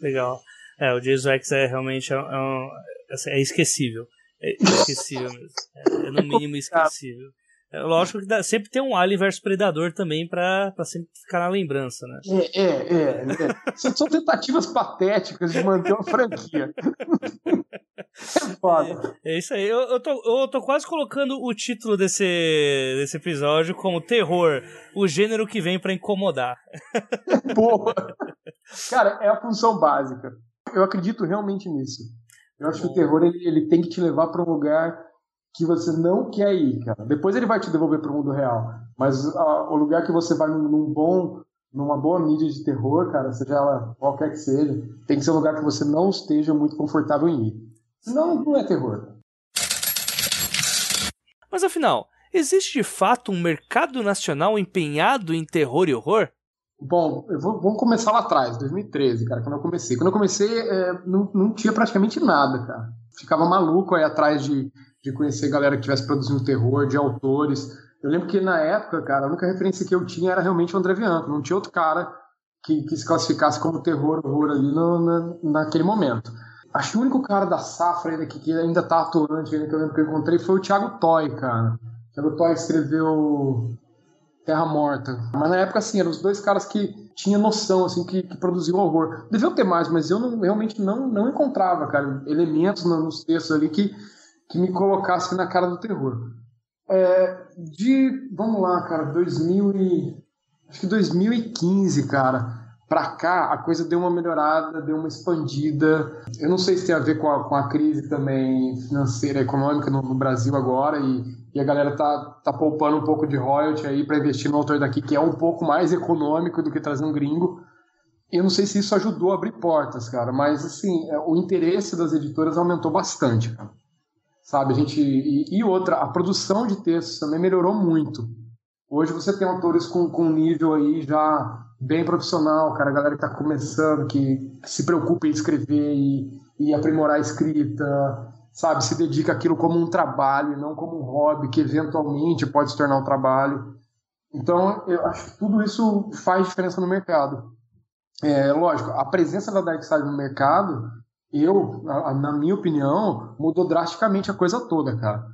S1: legal. É, o Jason X é realmente é, um, assim, é esquecível. É esquecível mesmo. É, é no mínimo esquecível. É, lógico que dá, sempre tem um Alien versus Predador também pra, pra sempre ficar na lembrança, né?
S2: É, é, é. é. São tentativas patéticas de manter uma franquia. É foda.
S1: É, é, isso aí. Eu, eu, tô, eu tô quase colocando o título desse, desse episódio como Terror, o gênero que vem para incomodar.
S2: Boa! Cara, é a função básica. Eu acredito realmente nisso. Eu acho que o terror ele, ele tem que te levar para um lugar que você não quer ir, cara. Depois ele vai te devolver para o mundo real. Mas a, o lugar que você vai num, num, bom, numa boa mídia de terror, cara, seja ela qualquer que seja, tem que ser um lugar que você não esteja muito confortável em ir. Senão não é terror.
S1: Mas afinal, existe de fato um mercado nacional empenhado em terror e horror?
S2: Bom, vou, vamos começar lá atrás, 2013, cara, quando eu comecei. Quando eu comecei, é, não, não tinha praticamente nada, cara. Ficava maluco aí atrás de, de conhecer galera que estivesse produzindo terror, de autores. Eu lembro que na época, cara, a única referência que eu tinha era realmente o André Bianco. Não tinha outro cara que, que se classificasse como terror, horror ali no, na, naquele momento. Acho que o único cara da safra ainda que, que ainda tá atuante, ainda que eu lembro que eu encontrei, foi o Thiago Toy, cara. O Thiago Toy escreveu Terra Morta. Mas na época, assim, eram os dois caras que tinham noção, assim, que, que produziam horror. Deviam ter mais, mas eu não, realmente não, não encontrava, cara, elementos nos textos ali que, que me colocassem na cara do terror. É, de, vamos lá, cara, 2000 e, acho que 2015, cara para cá a coisa deu uma melhorada, deu uma expandida. Eu não sei se tem a ver com a, com a crise também financeira, econômica no, no Brasil agora e, e, a galera tá, tá poupando um pouco de royalty aí para investir no autor daqui que é um pouco mais econômico do que trazer um gringo. Eu não sei se isso ajudou a abrir portas, cara, mas assim, é, o interesse das editoras aumentou bastante, cara. Sabe, a gente e, e outra, a produção de textos também melhorou muito. Hoje você tem autores com, com nível aí já bem profissional, cara, a galera que está começando, que, se preocupa em escrever e, e, aprimorar a escrita, sabe, se dedica aquilo como um trabalho não como um hobby que eventualmente pode se tornar um trabalho. Então, eu acho que tudo isso faz diferença no mercado. É, lógico, a presença da Dark Side no mercado, eu, na minha opinião, mudou drasticamente a coisa toda, cara.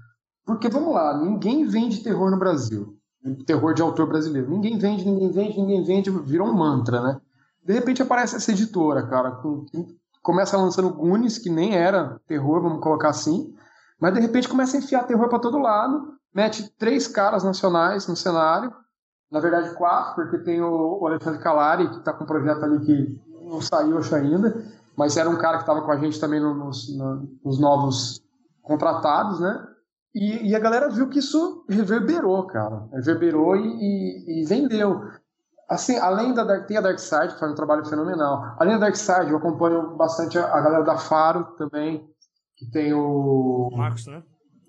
S2: Porque, vamos lá, ninguém vende terror no Brasil terror de autor brasileiro. Ninguém vende, ninguém vende, ninguém vende, virou um mantra, né? De repente aparece essa editora, cara, com, começa lançando Goonies, que nem era terror, vamos colocar assim, mas de repente começa a enfiar terror para todo lado, mete três caras nacionais no cenário, Na verdade, quatro, porque tem o Alexandre Calari, que está com um projeto ali que não saiu acho ainda, mas era um cara que estava com a gente também nos novos contratados, né? E, e, a galera viu que isso reverberou, cara. Reverberou e, e, e vendeu. Assim, além da tem a Dark Side, que faz um trabalho fenomenal. Além da Dark Side, eu acompanho bastante a, a galera da Faro também, que tem o.
S1: Marcos, né?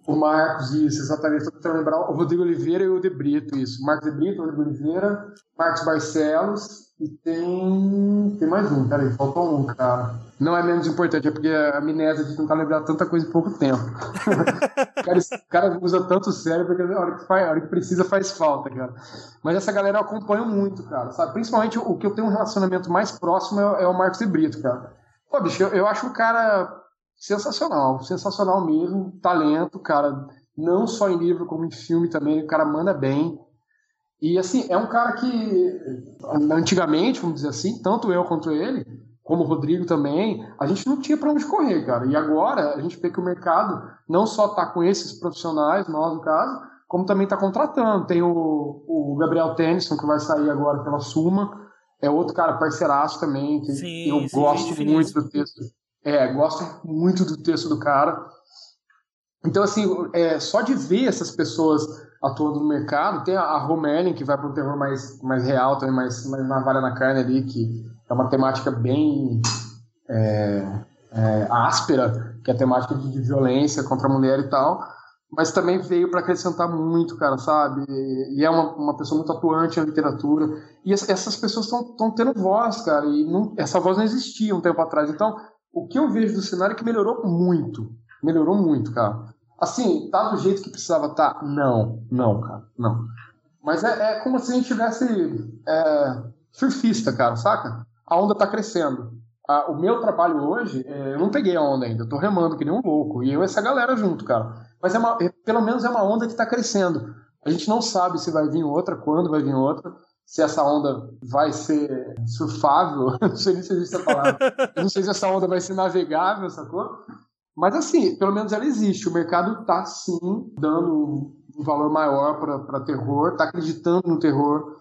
S2: O Marcos, isso, exatamente. Estou tentando lembrar o Rodrigo Oliveira e o De Brito, isso. Marcos De Brito, Rodrigo Oliveira, Marcos Barcelos e tem. Tem mais um, peraí, faltou um, cara. Não é menos importante, é porque a amnésia de tentar lembrar tanta coisa em pouco tempo. o, cara, o, cara, usa tanto cérebro que a hora que, faz, a hora que precisa faz falta, cara. Mas essa galera eu acompanho muito, cara, sabe? Principalmente o que eu tenho um relacionamento mais próximo é, é o Marcos de Brito, cara. Pô, bicho, eu, eu acho o cara sensacional, sensacional mesmo, talento, cara, não só em livro como em filme também, o cara manda bem. E assim, é um cara que antigamente, vamos dizer assim, tanto eu quanto ele, como o Rodrigo também, a gente não tinha para onde correr, cara. E agora a gente vê que o mercado não só está com esses profissionais, nós no caso, como também está contratando. Tem o, o Gabriel Tennyson, que vai sair agora pela Suma, é outro cara parceiraço também, que sim, eu sim, gosto muito do texto. É, gosto muito do texto do cara. Então, assim, é, só de ver essas pessoas atuando no mercado, tem a, a que vai para um terror mais, mais real, também mais, mais navalha na carne ali, que é uma temática bem é, é, áspera, que é a temática de, de, violência contra a mulher e tal, mas também veio para acrescentar muito, cara, sabe? E, e é uma, uma pessoa muito atuante na literatura. E essas pessoas estão tendo voz, cara, e não, essa voz não existia um tempo atrás. Então, o que eu vejo do cenário é que melhorou muito. Melhorou muito, cara. Assim, tá do jeito que precisava? Tá? Não, não, cara, não. Mas é, é como se a gente tivesse é, surfista, cara, saca? A onda tá crescendo. Ah, o meu trabalho hoje, é, eu não peguei a onda ainda, eu tô remando que nem um louco. E eu e essa galera junto, cara. Mas é uma, pelo menos é uma onda que tá crescendo. A gente não sabe se vai vir outra, quando vai vir outra se essa onda vai ser surfável, não sei nem se existe a palavra, não sei se essa onda vai ser navegável, sacou? Mas assim, pelo menos ela existe. O mercado está sim dando um valor maior para terror, está acreditando no terror.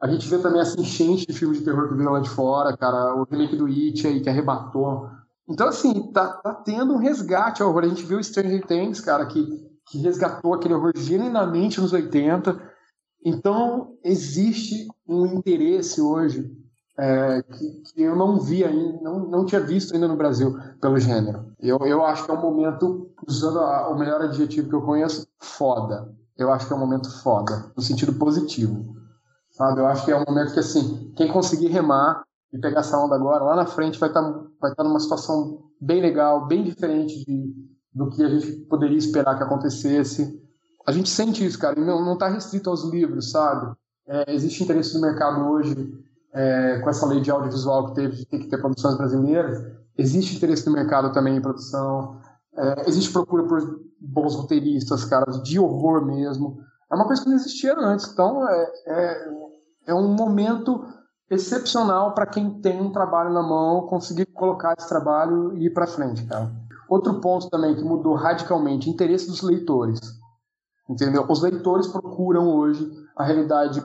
S2: A gente vê também essa enchente de filmes de terror que viram lá de fora, cara, o remake do It aí que arrebatou. Então, assim, tá, tá tendo um resgate ao horror. A gente viu Stranger Things, cara, que, que resgatou aquele horror genuinamente nos 80 então, existe um interesse hoje é, que, que, eu não vi ainda, não, não tinha visto ainda no Brasil pelo gênero. Eu, eu acho que é um momento, usando a, o melhor adjetivo que eu conheço, foda. Eu acho que é um momento foda, no sentido positivo. Sabe? Eu acho que é um momento que, assim, quem conseguir remar e pegar essa onda agora, lá na frente vai estar tá, vai tá numa situação bem legal, bem diferente de, do que a gente poderia esperar que acontecesse a gente sente isso, cara, e não está restrito aos livros, sabe? É, existe interesse do mercado hoje, é, com essa lei de audiovisual que teve, de ter que ter produções brasileiras, existe interesse do mercado também em produção, é, existe procura por bons roteiristas, cara, de horror mesmo. É uma coisa que não existia antes, então é, é, é um momento excepcional para quem tem um trabalho na mão conseguir colocar esse trabalho e ir para frente, cara. Outro ponto também que mudou radicalmente, interesse dos leitores. Entendeu? Os leitores procuram hoje a realidade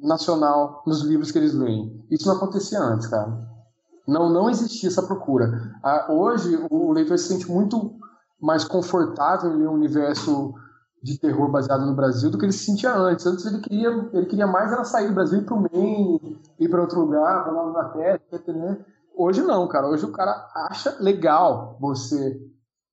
S2: nacional nos livros que eles leem. Isso não acontecia antes, cara. Não, não existia essa procura. Ah, hoje, o leitor se sente muito mais confortável em um universo de terror baseado no Brasil do que ele se sentia antes. Antes ele queria, ele queria mais era sair do Brasil, para o Maine, ir para outro lugar, para Nova Inglaterra, né? Hoje não, cara. Hoje o cara acha legal você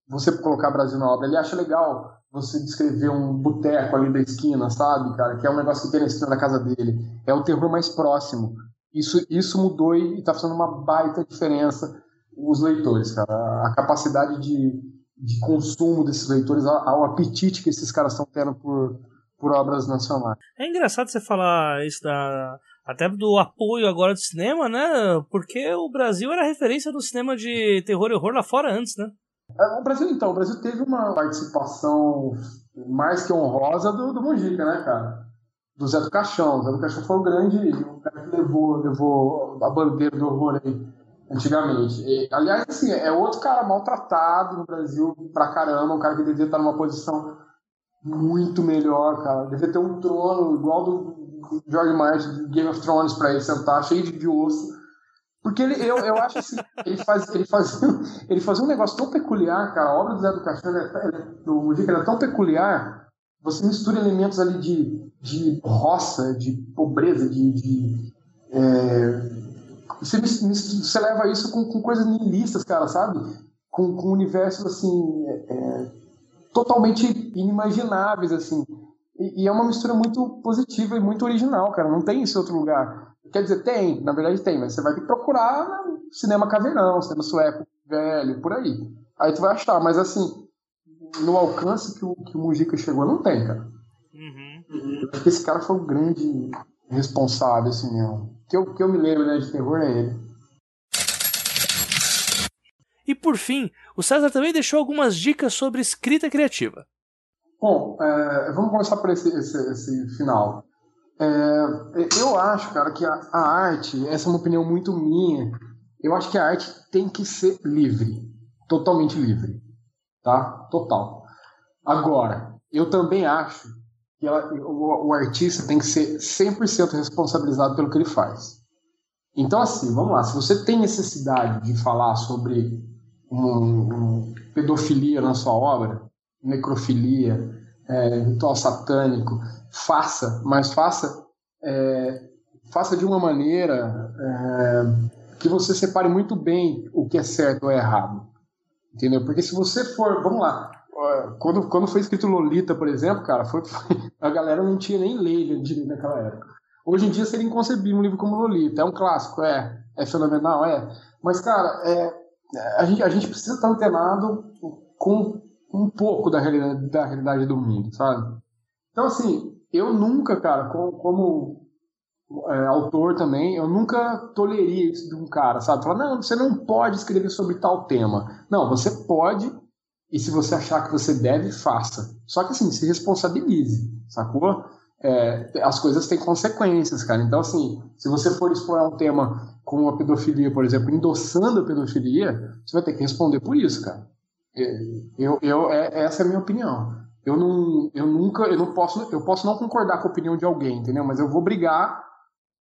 S2: você colocar Brasil na obra. Ele acha legal você descrever um boteco ali da esquina, sabe, cara? Que é um negócio que tem na esquina da casa dele. É o terror mais próximo. Isso, isso mudou e está fazendo uma baita diferença os leitores, cara. A capacidade de, de consumo desses leitores, ao apetite que esses caras estão tendo por, por obras nacionais.
S1: É engraçado você falar isso da até do apoio agora do cinema, né? Porque o Brasil era referência do cinema de terror e horror lá fora antes, né?
S2: É, o Brasil, então, o Brasil teve uma participação mais que honrosa do, do Mujica, né, cara? Do Zé do Caixão. O Zé do Caixão foi o grande, o cara que levou, levou a bandeira do horror aí, antigamente. E, aliás, assim, é outro cara maltratado no Brasil pra caramba, um cara que devia estar numa posição muito melhor, cara. Devia ter um trono igual do, George Martin de Game of Thrones pra ele sentar, cheio de osso. Porque ele, eu, eu acho assim, ele faz, ele, faz, ele fazia um negócio tão peculiar, cara. A obra do Zé do Caixão, do Mujica, era tão peculiar. Você mistura elementos ali de, de roça, de pobreza, de. de é, você, você leva isso com, com coisas nihilistas, cara, sabe? Com, com universos assim. É, totalmente inimagináveis, assim. E, e, é uma mistura muito positiva e muito original, cara. Não tem isso em outro lugar. Quer dizer, tem, na verdade tem, mas você vai ter que procurar cinema caveirão, cinema sueco velho, por aí. Aí tu vai achar, mas assim, no alcance que o, que o Mujica chegou, não tem, cara. Uhum. Eu acho que esse cara foi o grande responsável, assim mesmo. Que eu, que eu me lembro, né, de terror é ele.
S1: E por fim, o César também deixou algumas dicas sobre escrita criativa.
S2: Bom, é, vamos começar por esse, esse, esse final. É, eu acho, cara, que a, a, arte, essa é uma opinião muito minha, eu acho que a arte tem que ser livre, totalmente livre, tá? Total. Agora, eu também acho que ela, o, o, artista tem que ser 100% responsabilizado pelo que ele faz. Então, assim, vamos lá, se você tem necessidade de falar sobre um, um pedofilia na sua obra, necrofilia, é, ritual satânico, faça, mas faça, é, faça de uma maneira é, que você separe muito bem o que é certo ou é errado. Entendeu? Porque se você for, vamos lá, quando, quando foi escrito Lolita, por exemplo, cara, foi, a galera não tinha nem lei direito naquela época. Hoje em dia seria inconcebível um livro como Lolita. É um clássico, é. É fenomenal, é. Mas, cara, é, a, gente, a gente precisa estar antenado com um pouco da realidade, da realidade do mundo, sabe? Então, assim, eu nunca, cara, como, como é, autor também, eu nunca toleria isso de um cara, sabe? Falar, não, você não pode escrever sobre tal tema. Não, você pode, e se você achar que você deve, faça. Só que, assim, se responsabilize, sacou? É, as coisas têm consequências, cara. Então, assim, se você for explorar um tema como a pedofilia, por exemplo, endossando a pedofilia, você vai ter que responder por isso, cara. Eu, eu, é, essa é a minha opinião. Eu não, eu nunca, eu não posso, eu posso não concordar com a opinião de alguém, entendeu? Mas eu vou brigar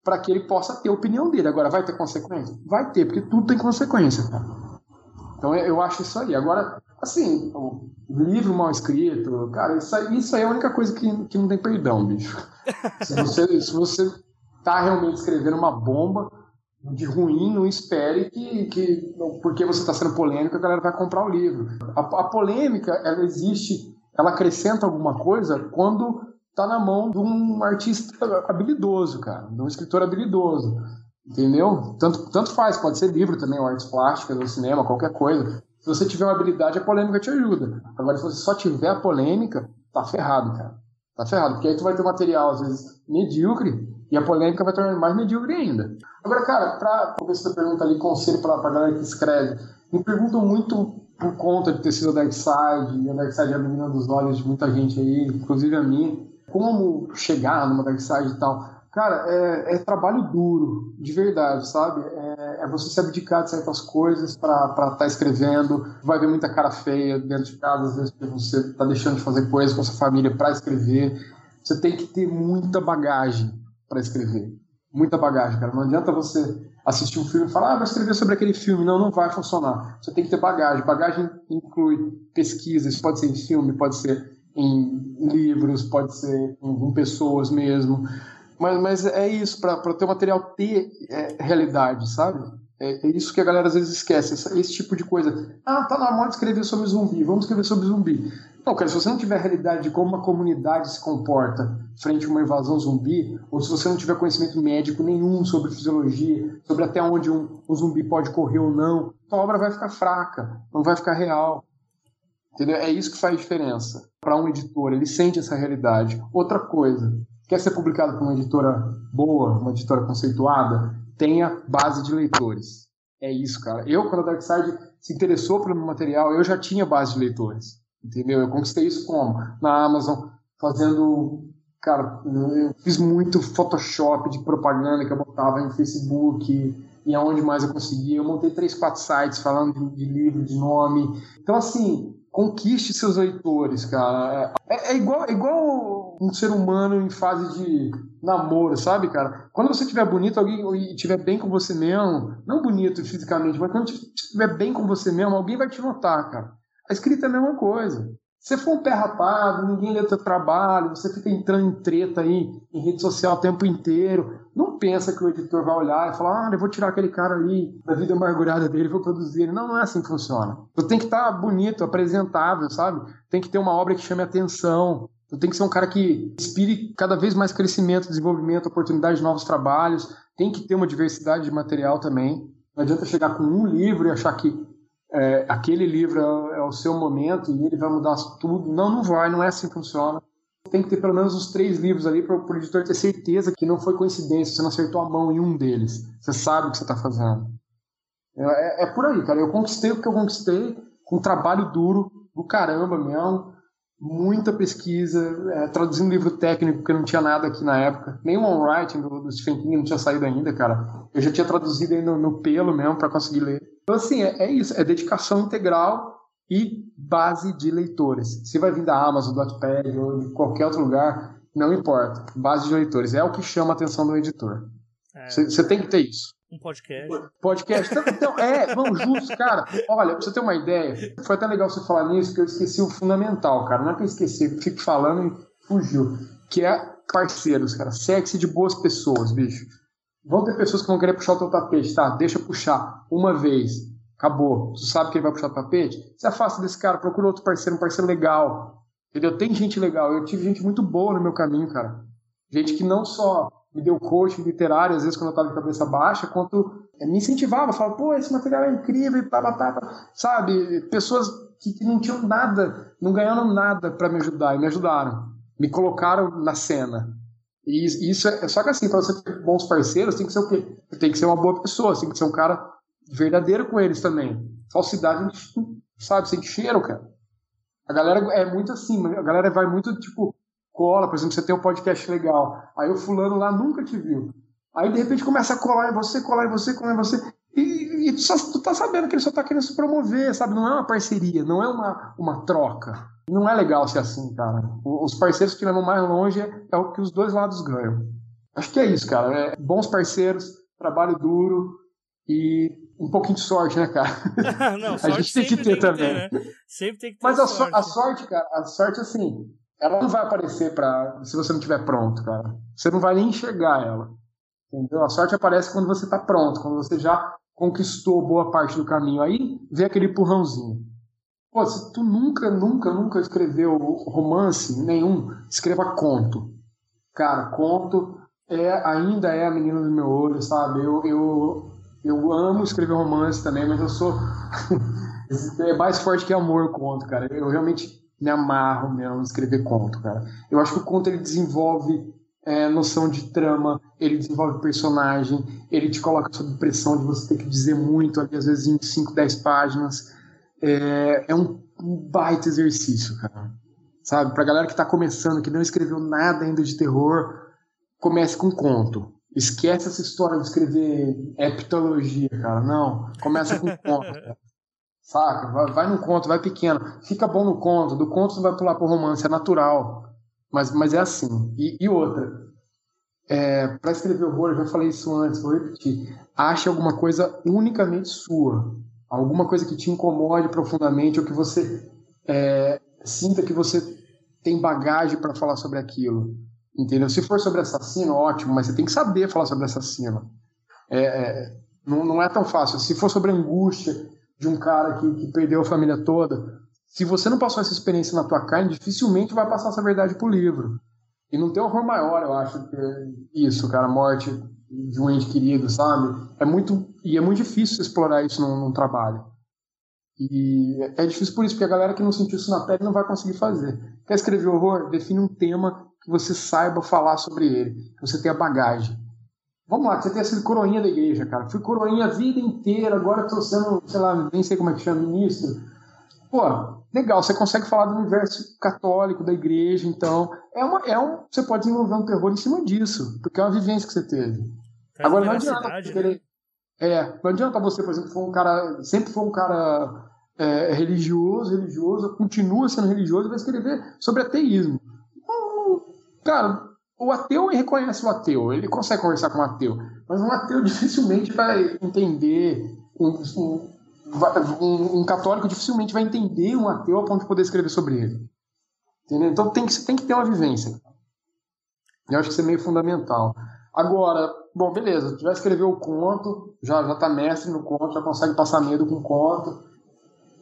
S2: para que ele possa ter a opinião dele. Agora, vai ter consequência? Vai ter, porque tudo tem consequência, cara. Então eu acho isso aí. Agora, assim, o livro mal escrito, cara, isso aí, isso aí é a única coisa que, que não tem perdão, bicho. Se você, se você tá realmente escrevendo uma bomba, de ruim, não espere que, que porque você está sendo polêmico, a galera vai comprar o livro. A, a, polêmica, ela existe, ela acrescenta alguma coisa quando está na mão de um artista habilidoso, cara, de um escritor habilidoso. Entendeu? Tanto, tanto faz, pode ser livro também, ou artes plásticas, ou cinema, qualquer coisa. Se você tiver uma habilidade, a polêmica te ajuda. Agora, se você só tiver a polêmica, tá ferrado, cara. Tá ferrado, porque aí tu vai ter material, às vezes, medíocre, e a polêmica vai tornar mais medíocre ainda. Agora, cara, para se você pergunta ali conselho para a galera que escreve, me perguntam muito por conta de ter sido a Dark Side, e a Dark Side é a menina dos olhos de muita gente aí, inclusive a mim, como chegar numa Dark Side e tal. Cara, é, é trabalho duro, de verdade, sabe? É, é, você se abdicar de certas coisas para estar tá escrevendo. Vai ver muita cara feia dentro de casa, às vezes, você está deixando de fazer coisas com a sua família para escrever. Você tem que ter muita bagagem para escrever. Muita bagagem, cara. Não adianta você assistir um filme e falar, ah, vou escrever sobre aquele filme. Não, não vai funcionar. Você tem que ter bagagem. Bagagem inclui pesquisa. Isso pode ser em filme, pode ser em livros, pode ser em, pessoas mesmo. Mas, mas é isso, para o material ter é, realidade, sabe? É, é, isso que a galera às vezes esquece, esse, esse, tipo de coisa. Ah, tá na moda escrever sobre zumbi, vamos escrever sobre zumbi. Não, cara, se você não tiver a realidade de como uma comunidade se comporta frente a uma invasão zumbi, ou se você não tiver conhecimento médico nenhum sobre fisiologia, sobre até onde um, um zumbi pode correr ou não, a obra vai ficar fraca, não vai ficar real. Entendeu? É isso que faz diferença para um editor, ele sente essa realidade. Outra coisa, quer ser publicado por uma editora boa, uma editora conceituada, tenha base de leitores. É isso, cara. Eu, quando a Darkside se interessou pelo meu material, eu já tinha base de leitores. Entendeu? Eu conquistei isso como? Na Amazon, fazendo. Cara, eu fiz muito Photoshop de propaganda que eu botava no Facebook e aonde mais eu conseguia. Eu montei três, quatro sites falando de, de livro, de nome. Então, assim, conquiste seus leitores, cara. É, é, igual, é igual um ser humano em fase de namoro, sabe, cara? Quando você estiver bonito alguém e estiver bem com você mesmo, não bonito fisicamente, mas quando estiver bem com você mesmo, alguém vai te notar, cara. A escrita é a mesma coisa. Se for um pé rapado, ninguém lê teu trabalho, você fica entrando em treta aí em rede social o tempo inteiro. Não pensa que o editor vai olhar e falar, ah, eu vou tirar aquele cara ali da vida amargurada dele, vou produzir ele. Não, não é assim que funciona. Tu tem que estar tá bonito, apresentável, sabe? Tem que ter uma obra que chame atenção. Tu tem que ser um cara que inspire cada vez mais crescimento, desenvolvimento, oportunidade de novos trabalhos. Tem que ter uma diversidade de material também. Não adianta chegar com um livro e achar que é, aquele livro é, é, o seu momento e ele vai mudar tudo. Não, não vai, não é assim que funciona. Tem que ter pelo menos uns três livros ali para o editor ter certeza que não foi coincidência, você não acertou a mão em um deles. Você sabe o que você está fazendo. É, é, por aí, cara. Eu conquistei o que eu conquistei com trabalho duro do caramba mesmo. Muita pesquisa, é, traduzindo livro técnico, porque não tinha nada aqui na época. Nem o on-writing do, do Stephen King não tinha saído ainda, cara. Eu já tinha traduzido aí no, no pelo mesmo para conseguir ler. Então, assim, é, é, isso, é dedicação integral e base de leitores. Se vai vir da Amazon, do Wattpad ou de qualquer outro lugar, não importa. Base de leitores. É o que chama a atenção do editor. Você é, tem que ter isso.
S1: Um podcast.
S2: Podcast. Então, então, é, vamos juntos, cara. Olha, pra você ter uma ideia, foi até legal você falar nisso, porque eu esqueci o fundamental, cara. Não é que eu esqueci, eu fico falando e fugiu. Que é parceiros, cara. Sexy de boas pessoas, bicho. Vão ter pessoas que vão querer puxar o teu tapete, tá? Deixa puxar uma vez. Acabou. Tu sabe que ele vai puxar o tapete? Se afasta desse cara, procura outro parceiro, um parceiro legal. Entendeu? Tem gente legal. Eu tive gente muito boa no meu caminho, cara. Gente que não só me deu coaching literário, às vezes quando eu tava de cabeça baixa, quanto me incentivava, falava, pô, esse material é incrível, tá, tá, sabe? Pessoas que, que não tinham nada, não ganharam nada para me ajudar e me ajudaram. Me colocaram na cena. E isso é, só que assim, para você ter bons parceiros, tem que ser o quê? Tem que ser uma boa pessoa, tem que ser um cara verdadeiro com eles também. Falsidade, sabe, sem cheiro, cara. A galera é muito assim, a galera vai muito tipo cola, por exemplo, você tem um podcast legal, aí o fulano lá nunca te viu. Aí de repente começa a colar em você, colar em você, colar em você. E, e tu, só, tu tá sabendo que ele só tá querendo se promover, sabe? Não é uma parceria, não é uma, uma troca. Não é legal ser assim, cara. Os parceiros que levam mais longe é o que os dois lados ganham. Acho que é isso, cara. É bons parceiros, trabalho duro e um pouquinho de sorte, né, cara?
S1: não, a gente tem que ter tem também. Que ter, né? Sempre tem que ter
S2: Mas a sorte. a sorte, cara, a sorte, assim, ela não vai aparecer para se você não estiver pronto, cara. Você não vai nem enxergar ela. Entendeu? A sorte aparece quando você está pronto, quando você já conquistou boa parte do caminho. Aí vem aquele empurrãozinho. Pô, se tu nunca, nunca, nunca escreveu romance nenhum, escreva conto. Cara, conto é, ainda é a menina do meu olho, sabe? Eu, eu, eu amo escrever romance também, mas eu sou. é mais forte que amor conto, cara. Eu realmente me amarro mesmo em escrever conto, cara. Eu acho que o conto ele desenvolve é, noção de trama, ele desenvolve personagem, ele te coloca sob pressão de você ter que dizer muito, ali, às vezes em 5, 10 páginas. É, é um, um baita exercício, cara. Sabe? Pra galera que tá começando, que não escreveu nada ainda de terror, comece com conto. Esquece essa história de escrever heptologia, cara. Não. Começa com conto. Cara. Saca? Vai, vai no conto, vai pequeno. Fica bom no conto. Do conto você vai pular pro romance, é natural. Mas, mas é assim. E, e outra. É, para escrever horror, eu já falei isso antes, vou repetir. Ache alguma coisa unicamente sua alguma coisa que te incomode profundamente ou que você é, sinta que você tem bagagem para falar sobre aquilo. Entendeu? Se for sobre assassino, ótimo, mas você tem que saber falar sobre assassino. É, é, não, não é tão fácil. Se for sobre angústia de um cara que, que perdeu a família toda, se você não passou essa experiência na tua carne, dificilmente vai passar essa verdade pro livro. E não tem horror maior, eu acho, que isso, cara, morte de um ente querido, sabe? É muito e é muito difícil explorar isso num, num, trabalho. E é difícil por isso, porque a galera que não sentiu isso na pele não vai conseguir fazer. Quer escrever horror? Define um tema que você saiba falar sobre ele, que você tenha bagagem. Vamos lá, você tem sido coroinha da igreja, cara. Fui coroinha a vida inteira, agora tô sendo, sei lá, nem sei como é que chama, ministro. Pô, legal, você consegue falar do universo católico, da igreja, então. É uma, é um, você pode desenvolver um terror em cima disso, porque é uma vivência que você teve.
S1: Agora não adianta
S2: né? É, não adianta você, por exemplo, for um cara. Sempre foi um cara é, religioso, religioso, continua sendo religioso vai escrever sobre ateísmo. Hum, cara, o ateu reconhece o ateu, ele consegue conversar com o ateu, mas um ateu dificilmente vai entender, um, um, um católico dificilmente vai entender um ateu a ponto de poder escrever sobre ele. Entendeu? Então tem que, tem que ter uma vivência. Eu acho que isso é meio fundamental. Agora, bom, beleza, tu já escreveu o conto, já, já tá mestre no conto, já consegue passar medo com o conto,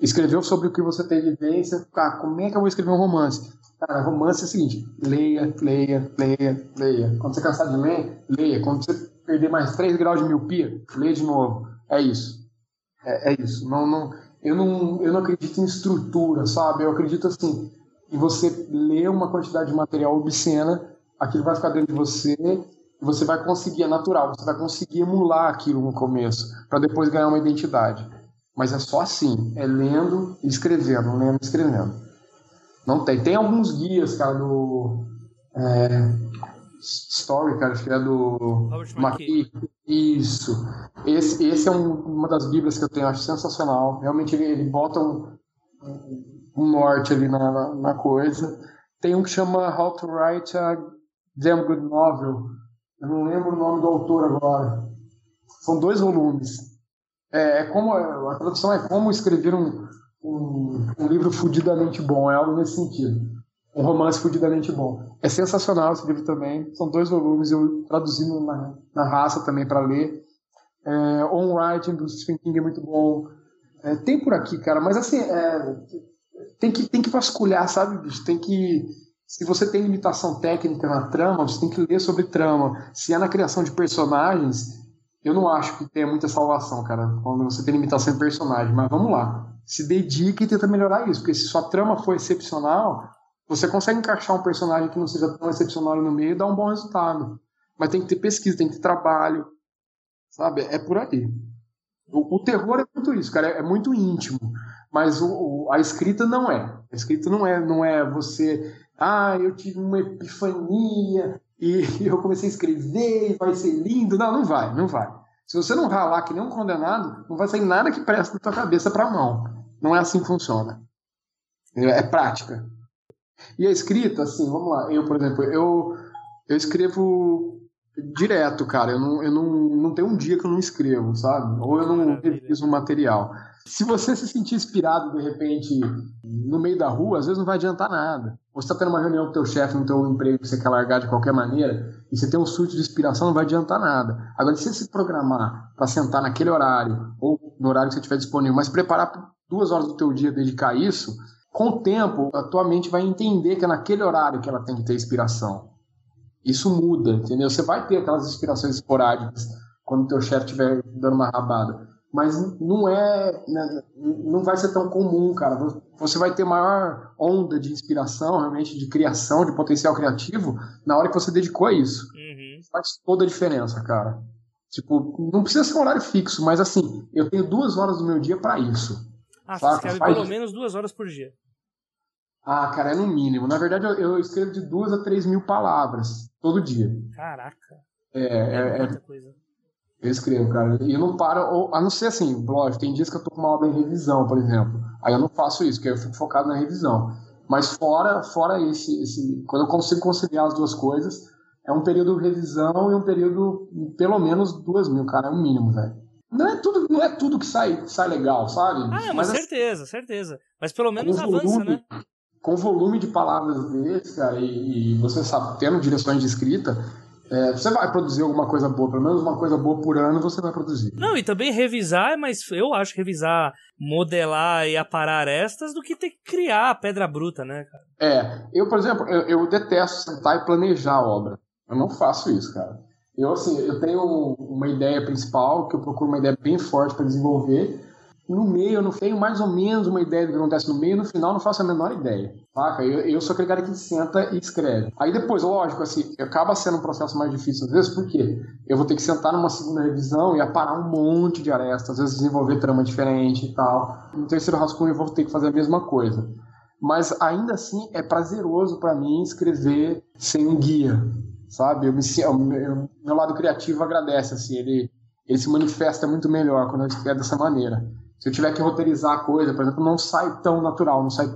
S2: escreveu sobre o que você tem vivência, tá, como é que eu vou escrever um romance? Cara, romance é o seguinte, leia, leia, leia, leia. Quando você cansar de ler, leia. Quando você perder mais 3 graus de miopia, leia de novo. É isso. É, é isso. Não, não, eu, não, eu não acredito em estrutura, sabe? Eu acredito assim, em você ler uma quantidade de material obscena, aquilo vai ficar dentro de você você vai conseguir, é natural, você vai conseguir emular aquilo no começo, para depois ganhar uma identidade. Mas é só assim, é lendo e escrevendo, lendo e escrevendo. Não tem. Tem alguns guias, cara, do. É, Story, cara, acho que é do. Maqui. Isso. Esse, esse é um, uma das bíblias que eu tenho, acho sensacional. Realmente ele, ele bota um, um norte ali na, na, na coisa. Tem um que chama How to Write a Damn Good Novel eu não lembro o nome do autor agora. São dois volumes. É, é como a tradução é como escrever um, um, um livro fudidamente bom, é algo nesse sentido. Um romance fudidamente bom. É sensacional esse livro também. São dois volumes, eu traduzindo na, na raça também para ler. É, On Writing do Stephen King é muito bom. É, tem por aqui, cara, mas assim, é, tem, que, tem que vasculhar, sabe, bicho? Tem que se você tem limitação técnica na trama, você tem que ler sobre trama. Se é na criação de personagens, eu não acho que tenha muita salvação, cara, quando você tem limitação em personagem. Mas vamos lá. Se dedique e tenta melhorar isso, porque se sua trama for excepcional, você consegue encaixar um personagem que não seja tão excepcional no meio e dar um bom resultado. Mas tem que ter pesquisa, tem que ter trabalho, sabe? É por aí. O, o terror é muito isso, cara, é, é muito íntimo. Mas o, o, a escrita não é. A escrita não é, não é você ah, eu tive uma epifania e eu comecei a escrever e vai ser lindo. Não, não vai, não vai. Se você não ralar que nem um condenado, não vai sair nada que preste da tua cabeça para a mão. Não é assim que funciona. É prática. E a escrita, assim, vamos lá. Eu, por exemplo, eu, eu escrevo direto, cara. Eu não, eu não, não tenho um dia que eu não escrevo, sabe? Ou eu não reviso o material. Se você se sentir inspirado, de repente, no meio da rua, às vezes não vai adiantar nada. Você está tendo uma reunião com o teu chefe no teu emprego que você quer largar de qualquer maneira, e você tem um surto de inspiração, não vai adiantar nada. Agora, se você se programar para sentar naquele horário, ou no horário que você tiver disponível, mas preparar duas horas do teu dia, dedicar isso, com o tempo, a tua mente vai entender que é naquele horário que ela tem que ter inspiração. Isso muda, entendeu? Você vai ter aquelas inspirações esporádicas quando o teu chefe estiver dando uma rabada mas não é, né, não vai ser tão comum, cara. Você vai ter maior onda de inspiração, realmente, de criação, de potencial criativo, na hora que você dedicou a isso. Uhum. Faz toda a diferença, cara. Tipo, não precisa ser um horário fixo, mas assim, eu tenho duas horas do meu dia para isso.
S1: Ah, saca? você escreve Faz... pelo menos duas horas por dia.
S2: Ah, cara, é no mínimo. Na verdade, eu, eu escrevo de duas a três mil palavras todo dia.
S1: Caraca.
S2: É, é, é, é coisa. Eu escrevo, cara. E eu não paro, a não ser assim, lógico, tem dias que eu tô com uma obra em revisão, por exemplo. Aí eu não faço isso, porque eu fico focado na revisão. Mas fora, fora esse, esse. Quando eu consigo conciliar as duas coisas, é um período de revisão e um período, pelo menos duas mil, cara, é o mínimo, velho. Não é tudo, não é tudo que sai, sai legal, sabe?
S1: Ah, não, mas, mas certeza, assim, certeza. Mas pelo menos avança, volume, né?
S2: Com volume de palavras desse, cara, e, e você sabe, tendo direções de escrita, é, você vai produzir alguma coisa boa, pelo menos uma coisa boa por ano você vai produzir.
S1: Não, e também revisar, mas eu acho revisar, modelar e aparar estas do que ter que criar a pedra bruta, né, cara?
S2: É, eu, por exemplo, eu, eu detesto sentar e planejar a obra. Eu não faço isso, cara. Eu, assim, eu tenho uma ideia principal, que eu procuro uma ideia bem forte para desenvolver, no meio eu não tenho mais ou menos uma ideia do que acontece no meio, no final não faço a menor ideia, saca? Eu, eu sou aquele cara que senta e escreve. Aí depois, lógico, assim, acaba sendo um processo mais difícil às vezes, porque eu vou ter que sentar numa segunda revisão e aparar um monte de arestas, às vezes desenvolver trama diferente e tal. No terceiro rascunho eu vou ter que fazer a mesma coisa. Mas ainda assim é prazeroso para mim escrever sem um guia, sabe? Eu me, eu, meu, lado criativo agradece, assim, ele, ele se manifesta muito melhor quando eu escrevo dessa maneira Se eu tiver que roteirizar a coisa, por exemplo, não sai tão natural, não sai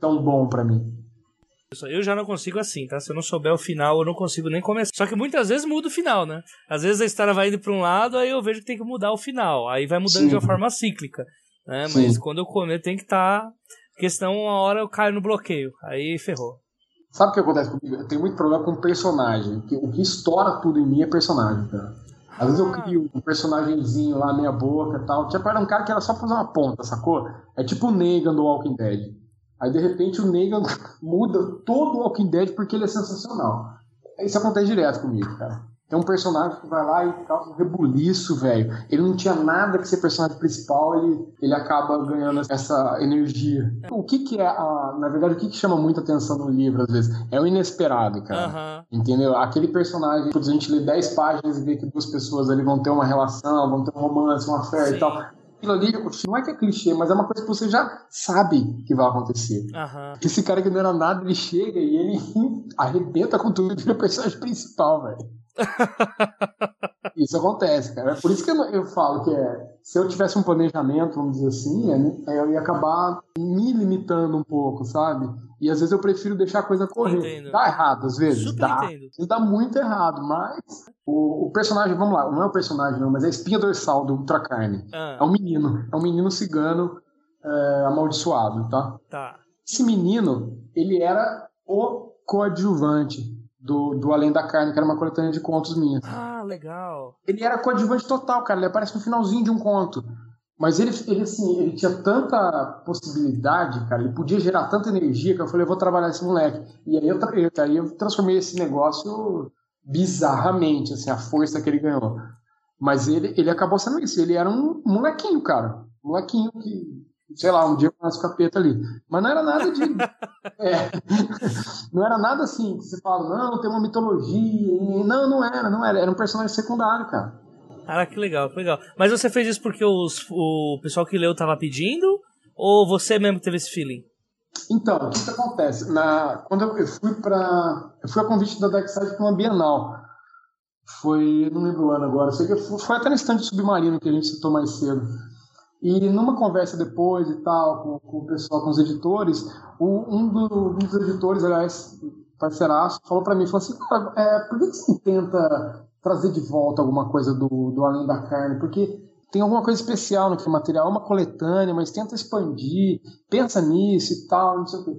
S2: tão bom para mim.
S1: Eu já não consigo assim, tá? Se eu não souber o final, eu não consigo nem começar. Só que muitas vezes muda o final, né? Às vezes a história vai indo pra um lado, aí eu vejo que tem que mudar o final. Aí vai mudando Sim. de uma forma cíclica. Né? Mas quando eu comer, tem que estar. Tá... Porque senão uma hora eu caio no bloqueio. Aí ferrou.
S2: Sabe o que acontece comigo? Eu tenho muito problema com personagem. O que estoura tudo em mim é personagem, cara. Às vezes eu ah. crio um personagemzinho lá, meia boca e tal. Tipo, era um cara que era só fazer uma ponta, sacou? É tipo o Negan do Walking Dead. Aí de repente o Negan muda todo o Walking Dead porque ele é sensacional. Isso acontece direto comigo, cara. Tem um personagem que vai lá e causa um rebuliço, velho. Ele não tinha nada que ser personagem principal, ele, ele acaba ganhando essa energia. O que que é, a, na verdade, o que que chama muita atenção no livro, às vezes? É o inesperado, cara. Uhum. Entendeu? Aquele personagem, a gente lê 10 páginas e vê que duas pessoas ali vão ter uma relação, vão ter um romance, uma fé e tal aquilo ali não é que é clichê, mas é uma coisa que você já sabe que vai acontecer. Uhum. Esse cara que não era nada, ele chega e ele arrebenta com tudo e vira o personagem principal, velho. Isso acontece, cara. É por isso que eu, eu, falo que é, se eu tivesse um planejamento, vamos dizer assim, é, eu ia acabar me limitando um pouco, sabe? E às vezes eu prefiro deixar a coisa correr. Entendo. Dá errado, às vezes. Super dá. Entendo. Dá muito errado, mas o, o, personagem, vamos lá, não é o personagem não, mas é a espinha dorsal do Ultracarne. Ah. É um menino. É um menino cigano é, amaldiçoado, tá? Tá. Esse menino, ele era o coadjuvante do, do Além da Carne, que era uma coletânea de contos minha.
S1: Ah, legal.
S2: Ele era coadjuvante total, cara. Ele aparece no finalzinho de um conto. Mas ele, ele, assim, ele tinha tanta possibilidade, cara, ele podia gerar tanta energia que eu falei, eu vou trabalhar esse moleque. E aí eu, aí eu transformei esse negócio bizarramente, assim, a força que ele ganhou. Mas ele, ele acabou sendo isso, ele era um molequinho, cara. Um molequinho que sei lá, um dia eu faço capeta ali. Mas não era nada de. é, não era nada assim, que você fala, não, tem uma mitologia. Não, não era, não era. Era um personagem secundário, cara.
S1: Cara, que legal, que legal. Mas você fez isso porque os, o pessoal que leu tava pedindo? Ou você mesmo teve esse feeling?
S2: Então, o que, que acontece? Na, quando eu, eu fui para Eu fui a convite da Darkside para uma Bienal. Foi. Não lembro o ano agora. Sei que foi, foi até no estande submarino que a gente citou mais cedo. E numa conversa depois e tal, com, com o pessoal, com os editores, o, um, do, um, dos editores, aliás, parceiraço, falou para mim, falou assim, cara, é, por que você tenta trazer de volta alguma coisa do, do Além da Carne? Porque tem alguma coisa especial naquele material, é uma coletânea, mas tenta expandir, pensa nisso e tal, não sei o quê.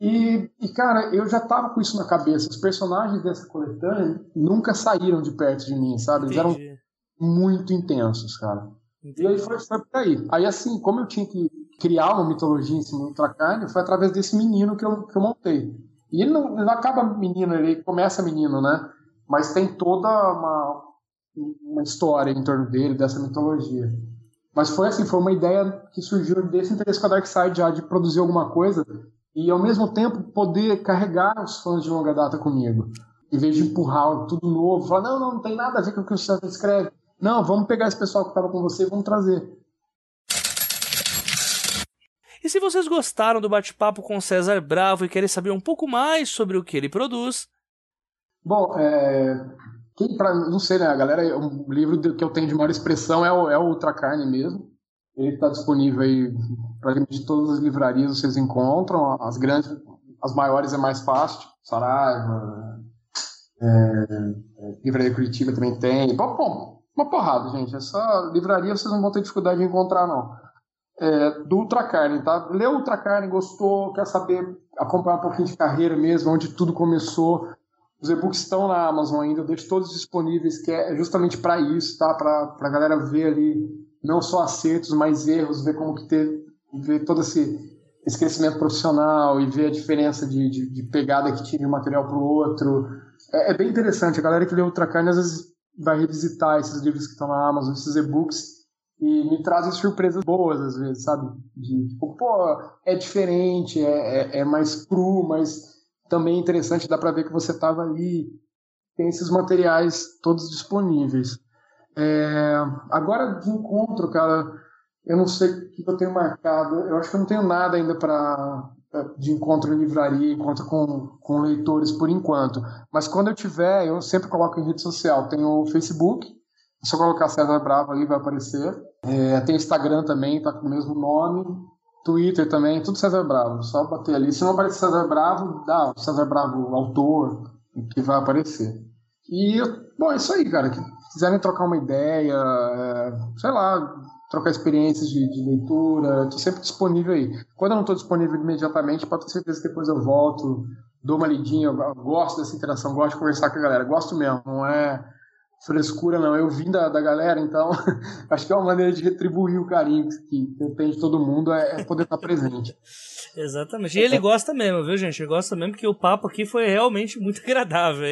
S2: E, e, cara, eu já tava com isso na cabeça. Os personagens dessa coletânea nunca saíram de perto de mim, sabe? Eles Entendi. eram muito intensos, cara. E aí foi, por aí. Aí, assim, como eu tinha que criar uma mitologia em cima do Ultracarne, foi através desse menino que eu, que eu montei. E ele não, não acaba menino, ele começa menino, né? Mas tem toda uma, uma história em torno dele, dessa mitologia. Mas foi assim, foi uma ideia que surgiu desse interesse com a Darkseid já de produzir alguma coisa e ao mesmo tempo poder carregar os fãs de longa data comigo. Em vez de empurrar tudo novo, falar, não, não, não tem nada a ver com o que o César escreve. Não, vamos pegar esse pessoal que estava com você e vamos trazer.
S1: E se vocês gostaram do bate-papo com César Bravo e querem saber um pouco mais sobre o que ele produz.
S2: Bom, é, quem pra, não sei, né? A galera, o livro que eu tenho de maior expressão é o, é o Ultra Carne mesmo. Ele está disponível aí praticamente de todas as livrarias vocês encontram. As grandes, as maiores é mais fácil, tipo Saraiva, é, é, Livraria Curitiba também tem. Bom, bom, uma porrada, gente. Essa livraria vocês não vão ter dificuldade de encontrar, não. É, do Ultracarne, tá? Leu Ultracarne, gostou, quer saber, acompanhar um pouquinho de carreira mesmo, onde tudo começou. Os e-books estão na Amazon ainda, eu deixo todos disponíveis, que é justamente para isso, tá? Para a galera ver ali não só acertos, mas erros, ver como que ter, ver todo esse, esse crescimento profissional e ver a diferença de, de, de pegada que tinha de um material para o outro. É, é, bem interessante. A galera que lê Ultracarne às vezes vai revisitar esses livros que estão na Amazon, esses e-books, e me trazem surpresas boas às vezes, sabe? De tipo, pô, é diferente, é, é, é mais cru, mas também é interessante, dá para ver que você estava ali. Tem esses materiais todos disponíveis. É, agora de encontro, cara, eu não sei o que eu tenho marcado. Eu acho que eu não tenho nada ainda para de encontro em livraria, encontro com, com leitores por enquanto. Mas quando eu tiver, eu sempre coloco em rede social. Tem o Facebook, É só colocar César Bravo ali, vai aparecer. É, tem Instagram também, tá com o mesmo nome. Twitter também, tudo César Bravo. Só bater ali. Se não aparecer César Bravo, dá o César Bravo, autor, que vai aparecer. E, bom, é isso aí, cara. Que quiserem trocar uma ideia, é, sei lá, trocar experiências de, de leitura, estou sempre disponível aí. Quando eu não estou disponível imediatamente, pode ter certeza que depois eu volto, dou uma lidinha, eu gosto dessa interação, gosto de conversar com a galera, gosto mesmo, não é frescura não, eu vim da, da galera, então acho que é uma maneira de retribuir o carinho que, tem de todo mundo, é, é poder estar presente.
S1: Exatamente. E ele gosta mesmo, viu, gente? Ele gosta mesmo porque o papo aqui foi realmente muito agradável.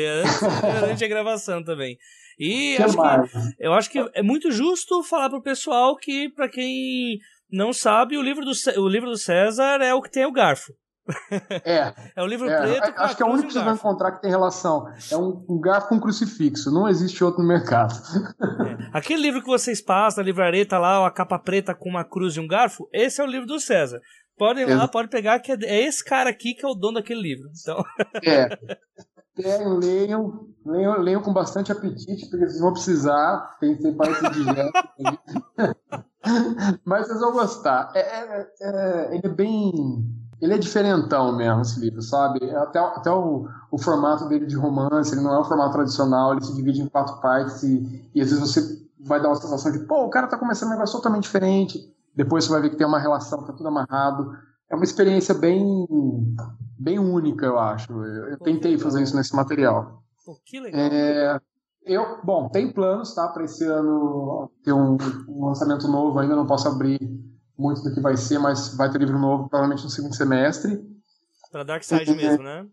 S1: Durante a gravação também. E acho que, eu acho que é muito justo falar pro pessoal que, para quem não sabe, o livro, do, o livro do César é o que tem o garfo.
S2: É.
S1: é o livro é, preto.
S2: Acho que é o único que vocês vão encontrar que tem relação. É um, um garfo com um crucifixo. Não existe outro no mercado.
S1: É. Aquele livro que vocês passam na livraria, tá lá, a capa preta com uma cruz e um garfo, esse é o livro do César. Podem ir lá, pode pegar, que é, é esse cara aqui que é o dono daquele livro. Então...
S2: É. Leiam, leiam, leiam com bastante apetite, porque vocês vão precisar. Tem, tem partes de Mas vocês vão gostar. É, é, é, ele é bem. Ele é diferentão mesmo, esse livro, sabe? Até, até o, o formato dele de romance, ele não é um formato tradicional, ele se divide em quatro partes e, e às vezes você vai dar uma sensação de, pô, o cara tá começando um negócio totalmente diferente. Depois você vai ver que tem uma relação, tá tudo amarrado é uma experiência bem, bem única, eu acho. Eu, eu tentei fazer isso nesse material.
S1: Pô, que legal.
S2: É, eu, bom, tem planos, tá? Para esse ano ter um, um, lançamento novo. Ainda não posso abrir muito do que vai ser, mas vai ter livro novo provavelmente no segundo semestre.
S1: Para Dark Side é, mesmo, né?